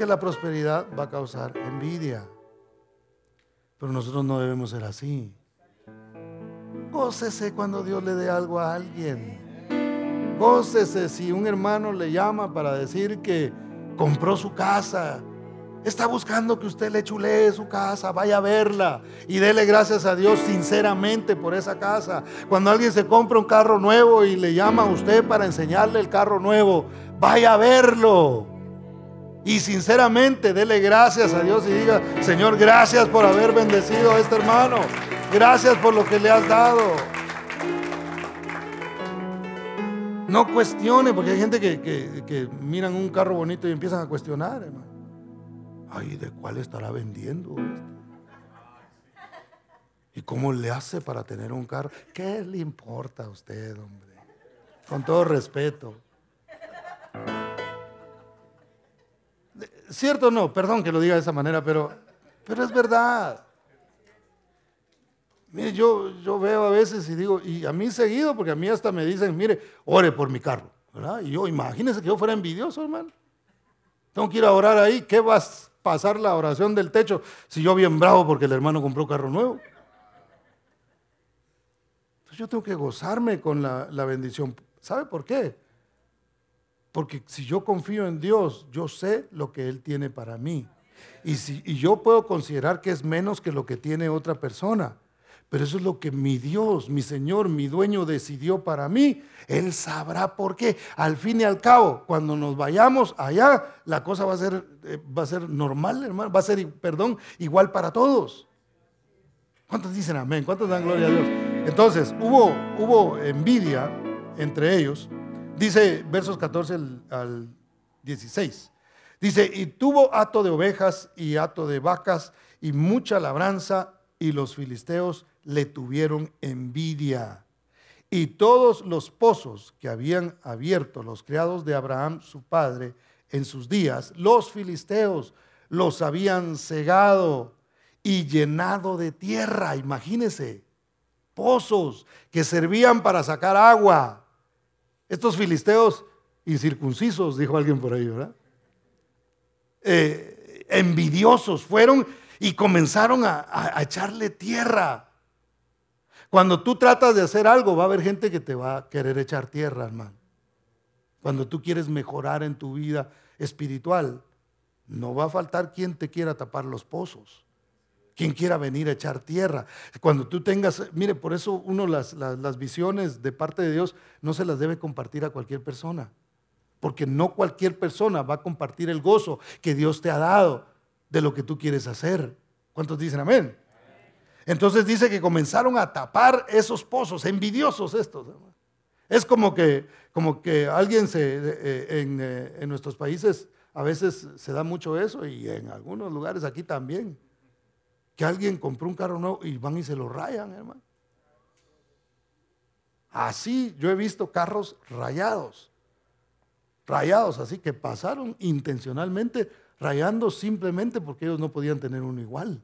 Porque la prosperidad va a causar envidia. Pero nosotros no debemos ser así. Gócese cuando Dios le dé algo a alguien. Gócese si un hermano le llama para decir que compró su casa. Está buscando que usted le chulee su casa, vaya a verla y dele gracias a Dios sinceramente por esa casa. Cuando alguien se compra un carro nuevo y le llama a usted para enseñarle el carro nuevo, vaya a verlo. Y sinceramente dele gracias a Dios y diga, Señor, gracias por haber bendecido a este hermano. Gracias por lo que le has dado. No cuestione, porque hay gente que, miran un carro bonito y empiezan a cuestionar, hermano. Ay, ¿de cuál estará vendiendo ¿Y cómo le hace para tener un carro? ¿Qué le importa a usted, hombre? Con todo respeto. ¿Cierto o no? Perdón que lo diga de esa manera, pero, pero es verdad. Mire, yo, yo veo a veces y digo, y a mí seguido, porque a mí hasta me dicen, mire, ore por mi carro. ¿verdad? Y yo, imagínense que yo fuera envidioso, hermano. Tengo que ir a orar ahí. ¿Qué va a pasar la oración del techo si yo bien bravo porque el hermano compró carro nuevo? Entonces yo tengo que gozarme con la, la bendición. ¿Sabe por qué? Porque si yo confío en Dios, yo sé lo que Él tiene para mí. Y, si, y yo puedo considerar que es menos que lo que tiene otra persona. Pero eso es lo que mi Dios, mi Señor, mi dueño decidió para mí. Él sabrá por qué. Al fin y al cabo, cuando nos vayamos allá, la cosa va a ser, eh, va a ser normal, hermano. Va a ser, perdón, igual para todos. ¿Cuántos dicen amén? ¿Cuántos dan gloria a Dios? Entonces, hubo, hubo envidia entre ellos. Dice versos 14 al, al 16. Dice, y tuvo hato de ovejas y hato de vacas y mucha labranza, y los filisteos le tuvieron envidia. Y todos los pozos que habían abierto los criados de Abraham, su padre, en sus días, los filisteos los habían cegado y llenado de tierra. Imagínense, pozos que servían para sacar agua. Estos filisteos incircuncisos, dijo alguien por ahí, ¿verdad? Eh, envidiosos fueron y comenzaron a echarle tierra. Cuando tú tratas de hacer algo, va a haber gente que te va a querer echar tierra, hermano. Cuando tú quieres mejorar en tu vida espiritual, no va a faltar quien te quiera tapar los pozos, quien quiera venir a echar tierra. Cuando tú tengas, mire, por eso uno las, las visiones de parte de Dios no se las debe compartir a cualquier persona, porque no cualquier persona va a compartir el gozo que Dios te ha dado de lo que tú quieres hacer. ¿Cuántos dicen amén? Entonces dice que comenzaron a tapar esos pozos, envidiosos estos. Es como que, como que alguien se, eh, eh, en, nuestros países a veces se da mucho eso y en algunos lugares aquí también. Que alguien compró un carro nuevo y van y se lo rayan, hermano. Así yo he visto carros rayados. Rayados, así que pasaron intencionalmente rayando simplemente porque ellos no podían tener uno igual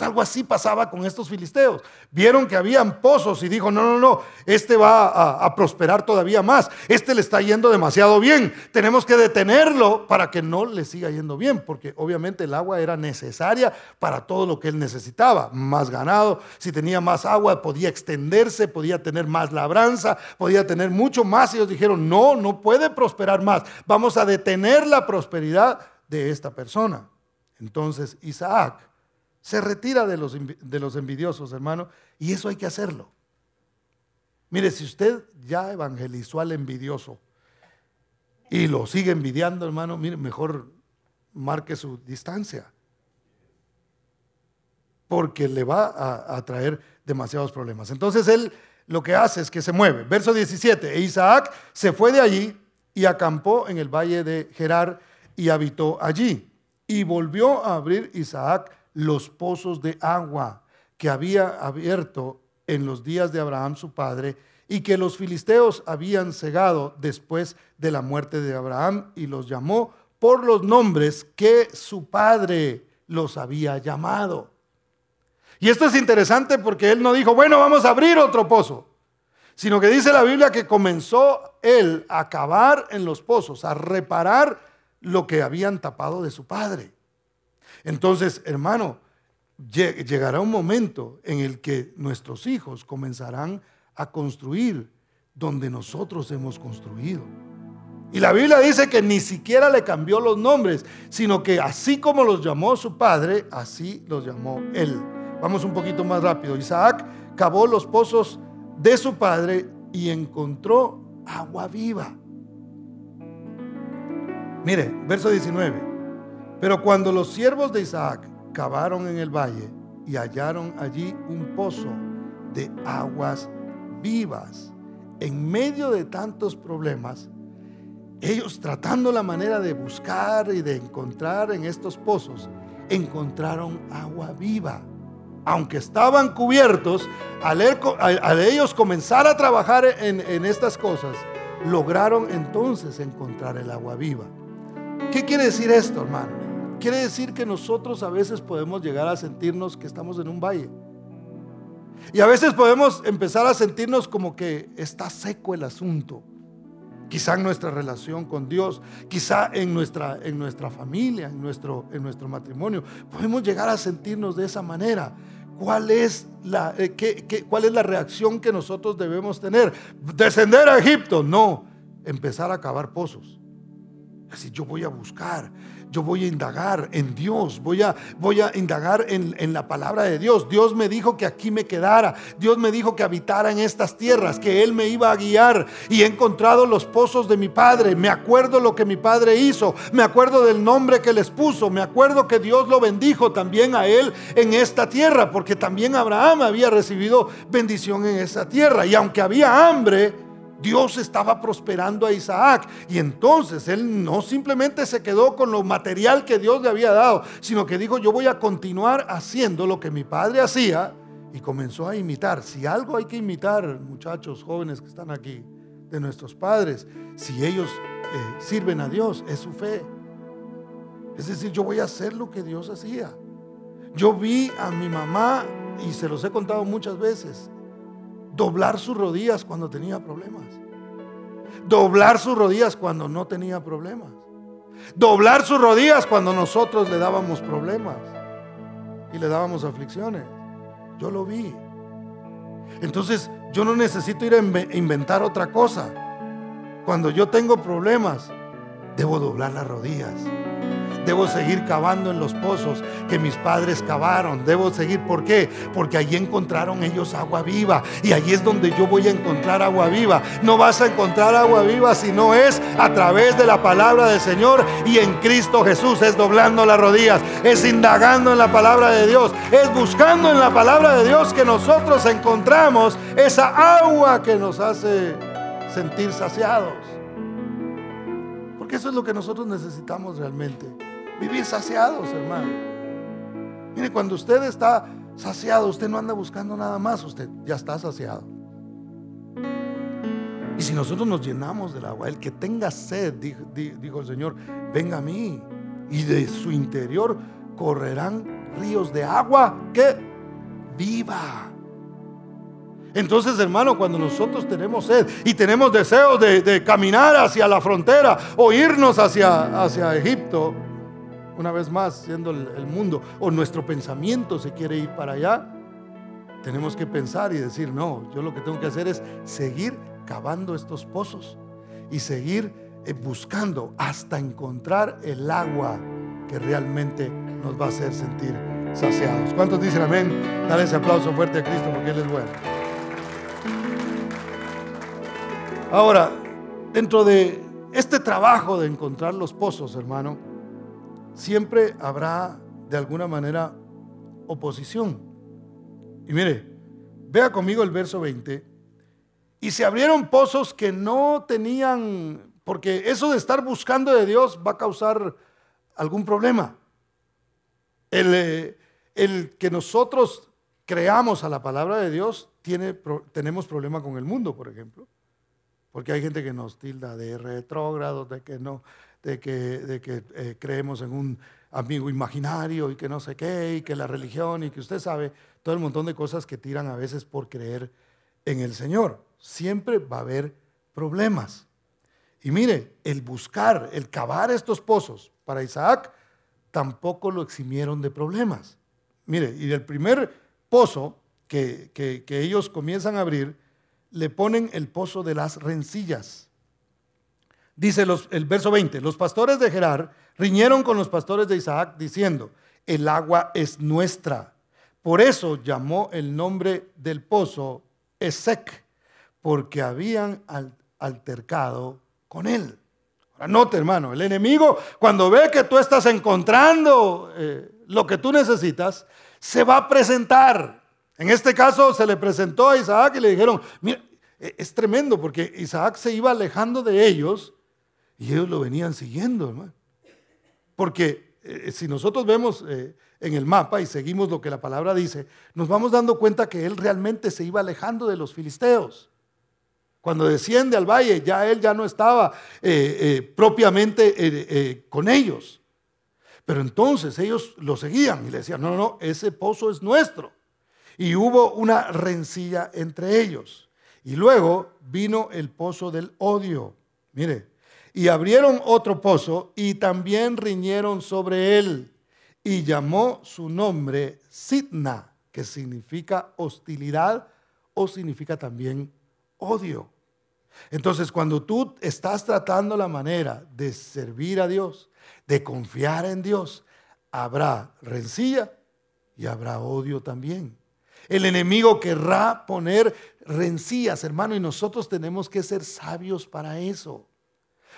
algo así pasaba con estos filisteos. Vieron que habían pozos y dijo, no, no, no, este va a, a, prosperar todavía más. Este le está yendo demasiado bien. Tenemos que detenerlo para que no le siga yendo bien, porque obviamente el agua era necesaria para todo lo que él necesitaba. Más ganado, si tenía más agua podía extenderse, podía tener más labranza, podía tener mucho más. Y ellos dijeron, no, no puede prosperar más. Vamos a detener la prosperidad de esta persona. Entonces Isaac se retira de los, de los envidiosos, hermano, y eso hay que hacerlo. Mire, si usted ya evangelizó al envidioso y lo sigue envidiando, hermano, mire, mejor marque su distancia. Porque le va a, a traer demasiados problemas. Entonces él lo que hace es que se mueve. Verso 17, e Isaac se fue de allí y acampó en el valle de Gerar y habitó allí. Y volvió a abrir Isaac los pozos de agua que había abierto en los días de Abraham su padre y que los filisteos habían cegado después de la muerte de Abraham y los llamó por los nombres que su padre los había llamado. Y esto es interesante porque él no dijo, bueno, vamos a abrir otro pozo, sino que dice la Biblia que comenzó él a cavar en los pozos, a reparar lo que habían tapado de su padre. Entonces, hermano, llegará un momento en el que nuestros hijos comenzarán a construir donde nosotros hemos construido. Y la Biblia dice que ni siquiera le cambió los nombres, sino que así como los llamó su padre, así los llamó él. Vamos un poquito más rápido. Isaac cavó los pozos de su padre y encontró agua viva. Mire, verso 19. Pero cuando los siervos de Isaac cavaron en el valle y hallaron allí un pozo de aguas vivas, en medio de tantos problemas, ellos tratando la manera de buscar y de encontrar en estos pozos, encontraron agua viva. Aunque estaban cubiertos, al, ellos comenzar a trabajar en, en estas cosas, lograron entonces encontrar el agua viva. ¿Qué quiere decir esto, hermano? Quiere decir que nosotros a veces podemos llegar a sentirnos que estamos en un valle. Y a veces podemos empezar a sentirnos como que está seco el asunto. Quizá en nuestra relación con Dios, quizá en nuestra, en nuestra familia, en nuestro, en nuestro matrimonio. Podemos llegar a sentirnos de esa manera. ¿Cuál es, la, eh, qué, ¿Cuál es la reacción que nosotros debemos tener? ¿Descender a Egipto? No, empezar a cavar pozos. Así yo voy a buscar, yo voy a indagar en Dios, voy a, voy a indagar en, en, la palabra de Dios. Dios me dijo que aquí me quedara, Dios me dijo que habitara en estas tierras, que Él me iba a guiar y he encontrado los pozos de mi padre. Me acuerdo lo que mi padre hizo, me acuerdo del nombre que les puso, me acuerdo que Dios lo bendijo también a Él en esta tierra, porque también Abraham había recibido bendición en esa tierra. Y aunque había hambre, Dios estaba prosperando a Isaac. Y entonces él no simplemente se quedó con lo material que Dios le había dado, sino que dijo, yo voy a continuar haciendo lo que mi padre hacía. Y comenzó a imitar. Si algo hay que imitar, muchachos jóvenes que están aquí, de nuestros padres, si ellos eh, sirven a Dios, es su fe. Es decir, yo voy a hacer lo que Dios hacía. Yo vi a mi mamá, y se los he contado muchas veces, doblar sus rodillas cuando tenía problemas. Doblar sus rodillas cuando no tenía problemas. Doblar sus rodillas cuando nosotros le dábamos problemas y le dábamos aflicciones. Yo lo vi. Entonces yo no necesito ir a inventar otra cosa. Cuando yo tengo problemas, debo doblar las rodillas. Debo seguir cavando en los pozos que mis padres cavaron. Debo seguir, ¿por qué? Porque allí encontraron ellos agua viva. Y allí es donde yo voy a encontrar agua viva. No vas a encontrar agua viva si no es a través de la palabra del Señor y en Cristo Jesús. Es doblando las rodillas, es indagando en la palabra de Dios, es buscando en la palabra de Dios que nosotros encontramos esa agua que nos hace sentir saciados. Porque eso es lo que nosotros necesitamos realmente. Vivir saciados, hermano. Mire, cuando usted está saciado, usted no anda buscando nada más, usted ya está saciado. Y si nosotros nos llenamos del agua, el que tenga sed, dijo, el Señor, venga a mí. Y de su interior correrán ríos de agua que viva. Entonces, hermano, cuando nosotros tenemos sed y tenemos deseos de, caminar hacia la frontera o irnos hacia, hacia Egipto, una vez más, siendo el, mundo, o nuestro pensamiento se quiere ir para allá, tenemos que pensar y decir, no, yo lo que tengo que hacer es seguir cavando estos pozos y seguir eh, buscando hasta encontrar el agua que realmente nos va a hacer sentir saciados. ¿Cuántos dicen amén? Dale ese aplauso fuerte a Cristo porque Él es bueno. Ahora, dentro de este trabajo de encontrar los pozos, hermano, siempre habrá de alguna manera oposición. Y mire, vea conmigo el verso 20. Y se abrieron pozos que no tenían, porque eso de estar buscando de Dios va a causar algún problema. El, eh, el que nosotros creamos a la palabra de Dios, tiene, tenemos problema con el mundo, por ejemplo. Porque hay gente que nos tilda de retrógrados, de que no, de que, de que eh, creemos en un amigo imaginario y que no sé qué, y que la religión, y que usted sabe, todo el montón de cosas que tiran a veces por creer en el Señor. Siempre va a haber problemas. Y mire, el buscar, el cavar estos pozos para Isaac, tampoco lo eximieron de problemas. Mire, y el primer pozo que, ellos comienzan a abrir, le ponen el pozo de las rencillas. Dice el verso 20, los pastores de Gerar riñeron con los pastores de Isaac diciendo, el agua es nuestra. Por eso llamó el nombre del pozo Esec, porque habían altercado con él. Ahora note, hermano, el enemigo cuando ve que tú estás encontrando eh, lo que tú necesitas, se va a presentar. En este caso se le presentó a Isaac y le dijeron, mira, e, es tremendo porque Isaac se iba alejando de ellos y ellos lo venían siguiendo, hermano. Porque eh, si nosotros vemos eh, en el mapa y seguimos lo que la palabra dice, nos vamos dando cuenta que él realmente se iba alejando de los filisteos. Cuando desciende al valle, ya él ya no estaba eh, propiamente con ellos. Pero entonces ellos lo seguían y le decían, no, no, no, ese pozo es nuestro. Y hubo una rencilla entre ellos. Y luego vino el pozo del odio. Mire, y abrieron otro pozo y también riñeron sobre él. Y llamó su nombre Sidna, que significa hostilidad o significa también odio. Entonces, cuando tú estás tratando la manera de servir a Dios, de confiar en Dios, habrá rencilla y habrá odio también. El enemigo querrá poner rencillas, hermano, y nosotros tenemos que ser sabios para eso.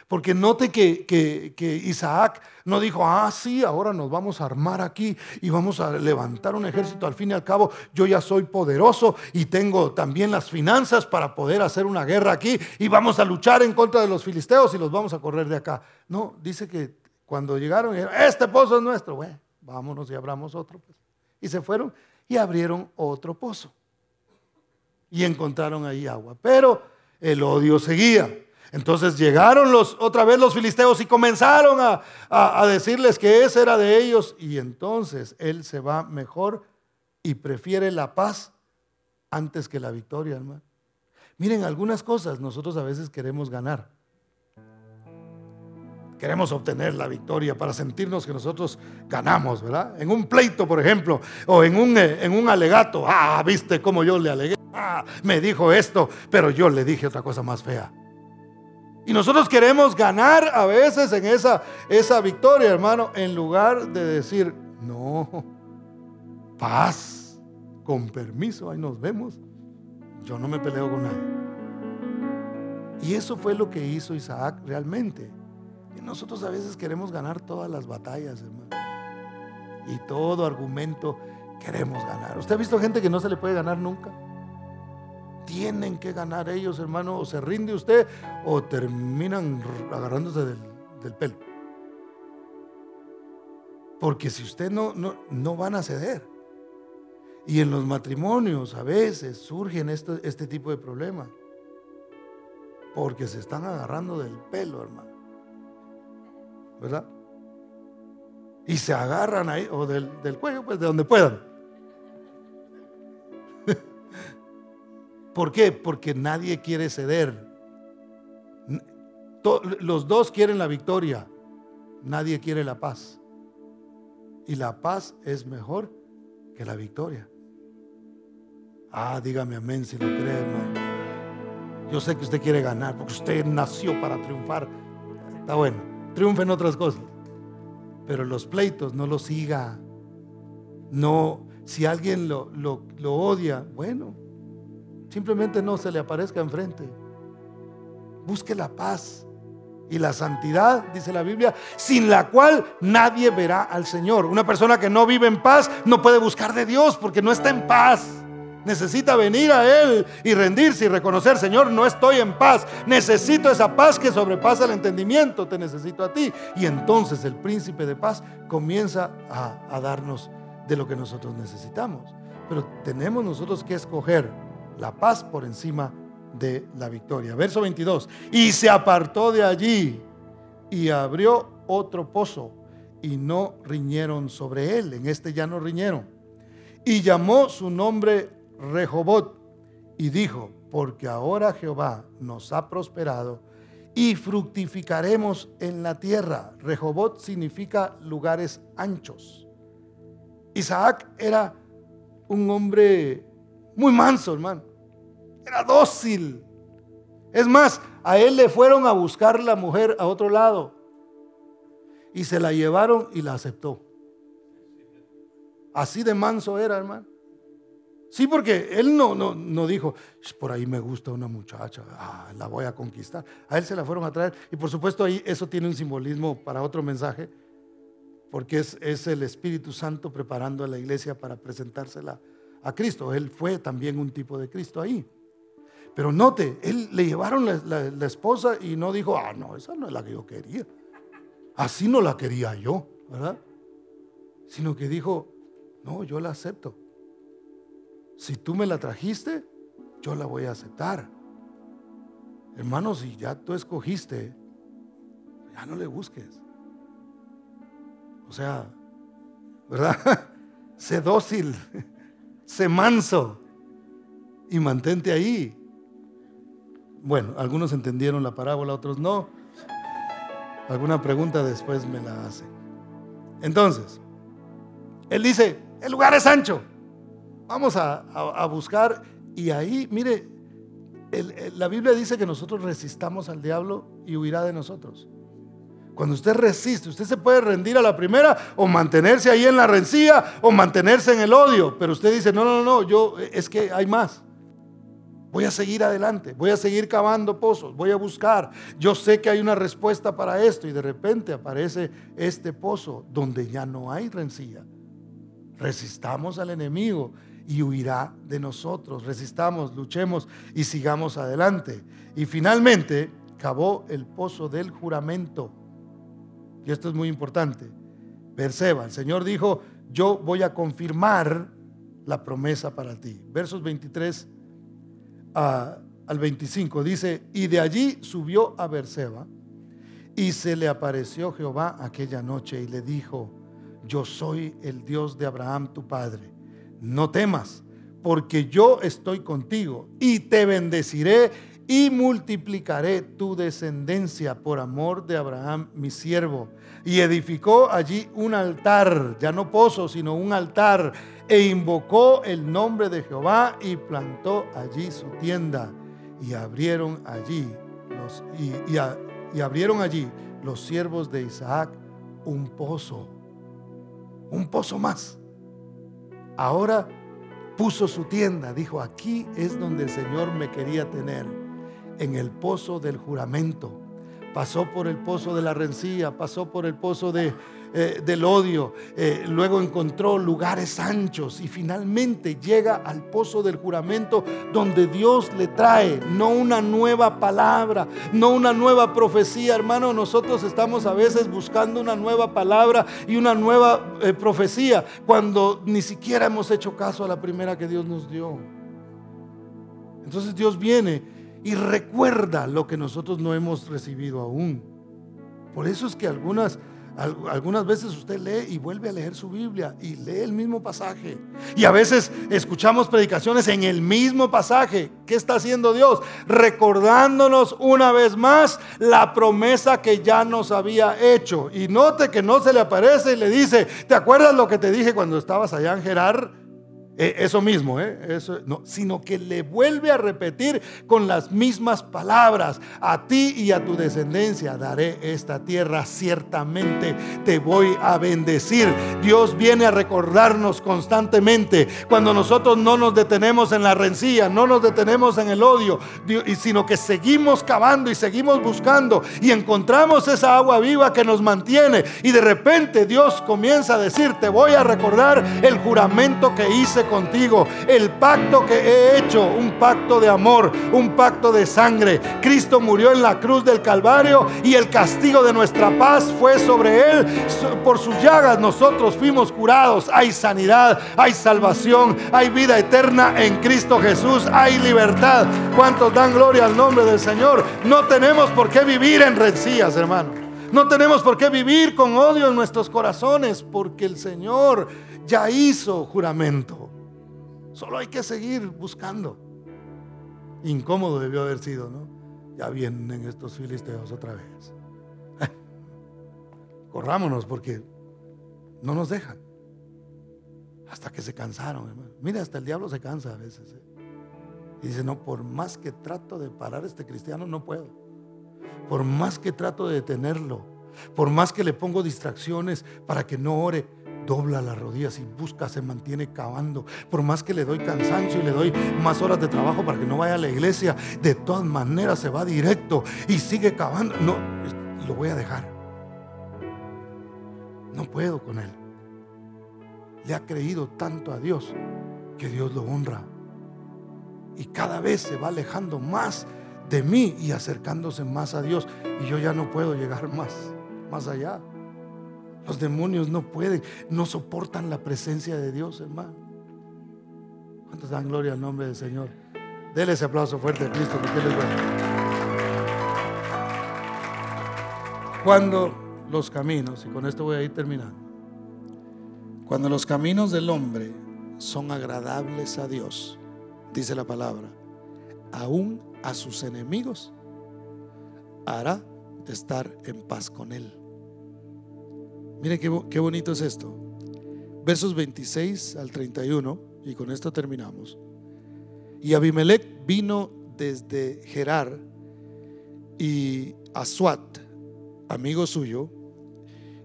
Porque note que, que, Isaac no dijo, ah, sí, ahora nos vamos a armar aquí y vamos a levantar un ejército. Al fin y al cabo, yo ya soy poderoso y tengo también las finanzas para poder hacer una guerra aquí y vamos a luchar en contra de los filisteos y los vamos a correr de acá. No, dice que cuando llegaron, este pozo es nuestro, bueno, vámonos y abramos otro. Pues. Y se fueron y abrieron otro pozo. Y encontraron ahí agua. Pero el odio seguía. Entonces llegaron los, otra vez los filisteos y comenzaron a, a, decirles que ese era de ellos. Y entonces él se va mejor y prefiere la paz antes que la victoria, hermano. Miren, algunas cosas nosotros a veces queremos ganar queremos obtener la victoria para sentirnos que nosotros ganamos, ¿verdad? En un pleito, por ejemplo, o en un, eh, en un alegato, ah, viste cómo yo le alegué, ah, me dijo esto, pero yo le dije otra cosa más fea. Y nosotros queremos ganar a veces en esa, esa victoria, hermano, en lugar de decir, no, paz, con permiso, ahí nos vemos. Yo no me peleo con nadie. Y eso fue lo que hizo Isaac realmente. Nosotros a veces queremos ganar todas las batallas, hermano. Y todo argumento queremos ganar. ¿Usted ha visto gente que no se le puede ganar nunca? Tienen que ganar ellos, hermano. O se rinde usted o terminan agarrándose del, pelo. Porque si usted no, no, no van a ceder. Y en los matrimonios a veces surgen este, este tipo de problemas. Porque se están agarrando del pelo, hermano. ¿verdad? Y se agarran ahí, o del, cuello, pues de donde puedan. ¿Por qué? Porque nadie quiere ceder. Los dos quieren la victoria, nadie quiere la paz. Y la paz es mejor que la victoria. Ah, dígame amén si lo cree, hermano. Yo sé que usted quiere ganar porque usted nació para triunfar. Está bueno triunfen otras cosas. Pero los pleitos no los siga. No, si alguien lo, lo, odia, bueno, simplemente no se le aparezca enfrente. Busque la paz y la santidad, dice la Biblia, sin la cual nadie verá al Señor. Una persona que no vive en paz no puede buscar de Dios porque no está en paz. Necesita venir a Él y rendirse y reconocer, Señor, no estoy en paz. Necesito esa paz que sobrepasa el entendimiento. Te necesito a ti. Y entonces el príncipe de paz comienza a, darnos de lo que nosotros necesitamos. Pero tenemos nosotros que escoger la paz por encima de la victoria. Verso 22. Y se apartó de allí y abrió otro pozo y no riñeron sobre él. En este ya no riñeron. Y llamó su nombre Rehobot y dijo, porque ahora Jehová nos ha prosperado y fructificaremos en la tierra. Rehobot significa lugares anchos. Isaac era un hombre muy manso, hermano. Era dócil. Es más, a él le fueron a buscar la mujer a otro lado. Y se la llevaron y la aceptó. Así de manso era, hermano. Sí, porque él no, no, no dijo, por ahí me gusta una muchacha, ah, la voy a conquistar. A él se la fueron a traer. Y por supuesto ahí eso tiene un simbolismo para otro mensaje, porque es, es el Espíritu Santo preparando a la iglesia para presentársela a Cristo. Él fue también un tipo de Cristo ahí. Pero note, él le llevaron la, esposa y no dijo, ah, no, esa no es la que yo quería. Así no la quería yo, ¿verdad? Sino que dijo, no, yo la acepto. Si tú me la trajiste, yo la voy a aceptar. Hermano, si ya tú escogiste, ya no le busques. O sea, ¿verdad? sé dócil, sé manso y mantente ahí. Bueno, algunos entendieron la parábola, otros no. Alguna pregunta después me la hacen. Entonces, él dice, el lugar es ancho. Vamos a, buscar y ahí, mire, la Biblia dice que nosotros resistamos al diablo y huirá de nosotros. Cuando usted resiste, usted se puede rendir a la primera o mantenerse ahí en la rencilla o mantenerse en el odio. Pero usted dice, no, no, no, yo es que hay más. Voy a seguir adelante, voy a seguir cavando pozos, voy a buscar. Yo sé que hay una respuesta para esto y de repente aparece este pozo donde ya no hay rencilla. Resistamos al enemigo y huirá de nosotros. Resistamos, luchemos y sigamos adelante. Y finalmente cavó el pozo del juramento. Y esto es muy importante. Perseba, el Señor dijo, yo voy a confirmar la promesa para ti. Versos 23 al 25. Dice, y de allí subió a Berseba y se le apareció Jehová aquella noche y le dijo, yo soy el Dios de Abraham tu padre. No temas, porque yo estoy contigo y te bendeciré y multiplicaré tu descendencia por amor de Abraham mi siervo. Y edificó allí un altar, ya no pozo, sino un altar e invocó el nombre de Jehová y plantó allí su tienda y abrieron allí los, y, abrieron allí los siervos de Isaac un pozo, un pozo más. Ahora puso su tienda, dijo, aquí es donde el Señor me quería tener, en el pozo del juramento. Pasó por el pozo de la rencilla, pasó por el pozo de, eh, del odio, eh, luego encontró lugares anchos y finalmente llega al pozo del juramento donde Dios le trae no una nueva palabra, no una nueva profecía, hermano, nosotros estamos a veces buscando una nueva palabra y una nueva eh, profecía cuando ni siquiera hemos hecho caso a la primera que Dios nos dio. Entonces Dios viene y recuerda lo que nosotros no hemos recibido aún. Por eso es que algunas algunas veces usted lee y vuelve a leer su Biblia y lee el mismo pasaje. Y a veces escuchamos predicaciones en el mismo pasaje. ¿Qué está haciendo Dios? Recordándonos una vez más la promesa que ya nos había hecho. Y note que no se le aparece y le dice, ¿te acuerdas lo que te dije cuando estabas allá en Gerar? Eh, eso mismo, ¿eh? eso, no, sino que le vuelve a repetir con las mismas palabras, a ti y a tu descendencia daré esta tierra, ciertamente te voy a bendecir. Dios viene a recordarnos constantemente cuando nosotros no nos detenemos en la rencilla, no nos detenemos en el odio, sino que seguimos cavando y seguimos buscando y encontramos esa agua viva que nos mantiene y de repente Dios comienza a decir, te voy a recordar el juramento que hice contigo, el pacto que he hecho, un pacto de amor, un pacto de sangre. Cristo murió en la cruz del Calvario y el castigo de nuestra paz fue sobre él. Por sus llagas nosotros fuimos curados. Hay sanidad, hay salvación, hay vida eterna en Cristo Jesús, hay libertad. ¿Cuántos dan gloria al nombre del Señor? No tenemos por qué vivir en rencillas, hermano. No tenemos por qué vivir con odio en nuestros corazones porque el Señor ya hizo juramento. Solo hay que seguir buscando. Incómodo debió haber sido, ¿no? Ya vienen estos filisteos otra vez. Corrámonos porque no nos dejan. Hasta que se cansaron, hermano. Mira, hasta el diablo se cansa a veces. ¿eh? Y dice, no, por más que trato de parar a este cristiano, no puedo por más que trato de detenerlo, por más que le pongo distracciones para que no ore, dobla las rodillas y busca, se mantiene cavando. Por más que le doy cansancio y le doy más horas de trabajo para que no vaya a la iglesia, de todas maneras se va directo y sigue cavando. No, lo voy a dejar. No puedo con él. Le ha creído tanto a Dios que Dios lo honra. Y cada vez se va alejando más de mí y acercándose más a Dios. Y yo ya no puedo llegar más, más allá. Los demonios no pueden, no soportan la presencia de Dios, hermano. ¿Cuántos dan gloria al nombre del Señor? Dele ese aplauso fuerte a Cristo porque Él es. Cuando los caminos, y con esto voy a ir terminando, cuando los caminos del hombre son agradables a Dios, dice la palabra, aún a sus enemigos, hará estar en paz con él. Mire qué, qué bonito es esto. Versos 26 al 31, y con esto terminamos. Y Abimelech vino desde Gerar y Asuat, amigo suyo,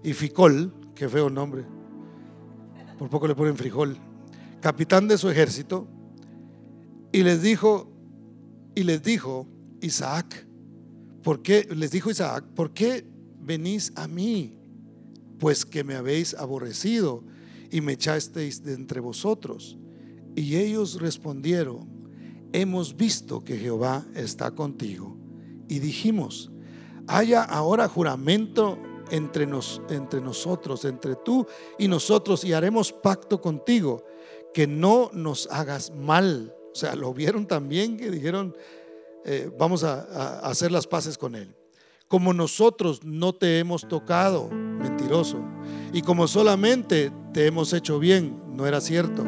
y Ficol, que feo nombre, por poco le ponen frijol, capitán de su ejército, y les dijo, y les dijo Isaac, ¿por qué? Les dijo Isaac, ¿por qué venís a mí? Pues que me habéis aborrecido y me echasteis de entre vosotros. Y ellos respondieron, hemos visto que Jehová está contigo. Y dijimos, haya ahora juramento entre, nos, entre nosotros, entre tú y nosotros, y haremos pacto contigo, que no nos hagas mal o sea, lo vieron también que dijeron, eh, vamos a, hacer las paces con él. Como nosotros no te hemos tocado, mentiroso, y como solamente te hemos hecho bien, no era cierto,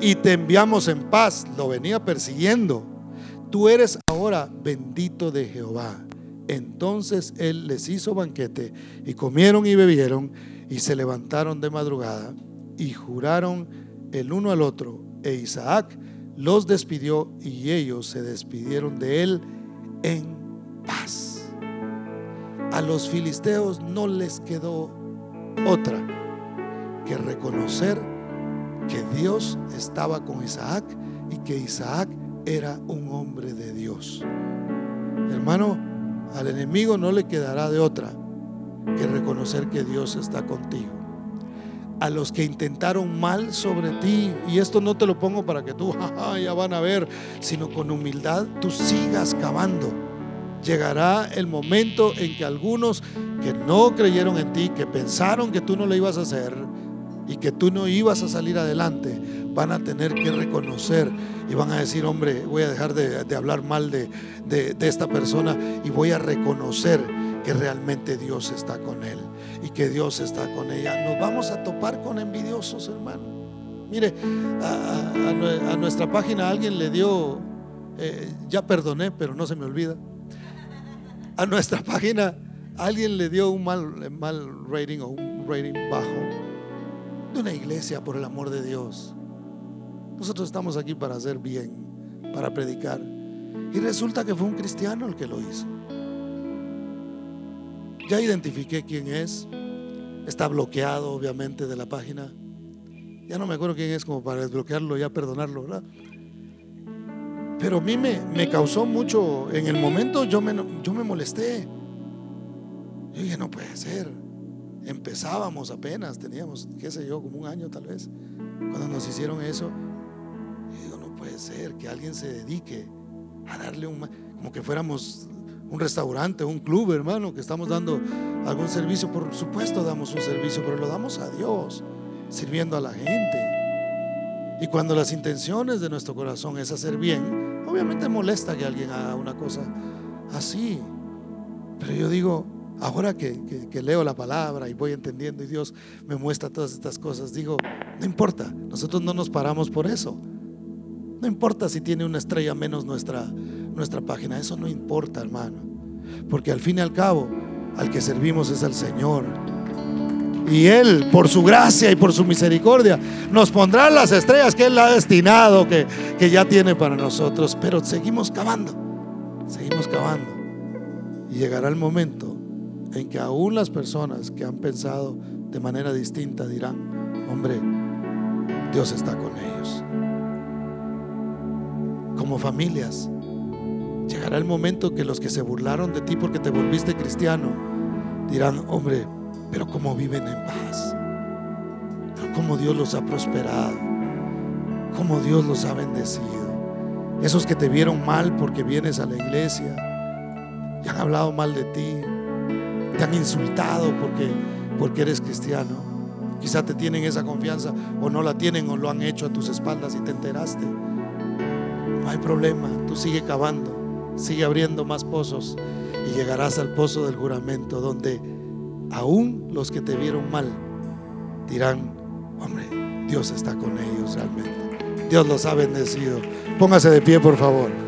y te enviamos en paz, lo venía persiguiendo, tú eres ahora bendito de Jehová. Entonces él les hizo banquete y comieron y bebieron y se levantaron de madrugada y juraron el uno al otro. E Isaac los despidió y ellos se despidieron de él en paz. A los filisteos no les quedó otra que reconocer que Dios estaba con Isaac y que Isaac era un hombre de Dios. Hermano, al enemigo no le quedará de otra que reconocer que Dios está contigo a los que intentaron mal sobre ti. Y esto no te lo pongo para que tú ya van a ver, sino con humildad tú sigas cavando. Llegará el momento en que algunos que no creyeron en ti, que pensaron que tú no lo ibas a hacer y que tú no ibas a salir adelante, van a tener que reconocer y van a decir, hombre, voy a dejar de, hablar mal de, de esta persona y voy a reconocer que realmente Dios está con él y que Dios está con ella. Nos vamos a topar con envidiosos, hermano. Mire, a, nuestra página alguien le dio, eh, ya perdoné, pero no se me olvida. A nuestra página alguien le dio un mal, rating o un rating bajo de una iglesia, por el amor de Dios. Nosotros estamos aquí para hacer bien, para predicar. Y resulta que fue un cristiano el que lo hizo. Ya identifiqué quién es. Está bloqueado, obviamente, de la página. Ya no me acuerdo quién es como para desbloquearlo, ya perdonarlo, ¿verdad? Pero a mí me, me causó mucho, en el momento yo me, yo me molesté. Yo dije, no puede ser. Empezábamos apenas, teníamos, qué sé yo, como un año tal vez, cuando nos hicieron eso. puede ser que alguien se dedique a darle un... como que fuéramos un restaurante, un club, hermano, que estamos dando algún servicio. Por supuesto damos un servicio, pero lo damos a Dios, sirviendo a la gente. Y cuando las intenciones de nuestro corazón es hacer bien, obviamente molesta que alguien haga una cosa así. Pero yo digo, ahora que, leo la palabra y voy entendiendo y Dios me muestra todas estas cosas, digo, no importa, nosotros no nos paramos por eso. No importa si tiene una estrella menos nuestra, nuestra página, eso no importa, hermano. Porque al fin y al cabo, al que servimos es al Señor. Y Él, por su gracia y por su misericordia, nos pondrá las estrellas que Él ha destinado, que, que ya tiene para nosotros. Pero seguimos cavando, seguimos cavando. Y llegará el momento en que aún las personas que han pensado de manera distinta dirán, hombre, Dios está con ellos. Como familias, llegará el momento que los que se burlaron de ti porque te volviste cristiano dirán, hombre, pero cómo viven en paz, pero cómo Dios los ha prosperado, cómo Dios los ha bendecido. Esos que te vieron mal porque vienes a la iglesia, te han hablado mal de ti, te han insultado porque, porque eres cristiano. Quizá te tienen esa confianza o no la tienen o lo han hecho a tus espaldas y te enteraste. No hay problema, tú sigue cavando, sigue abriendo más pozos y llegarás al pozo del juramento donde aún los que te vieron mal dirán, hombre, Dios está con ellos realmente. Dios los ha bendecido. Póngase de pie, por favor.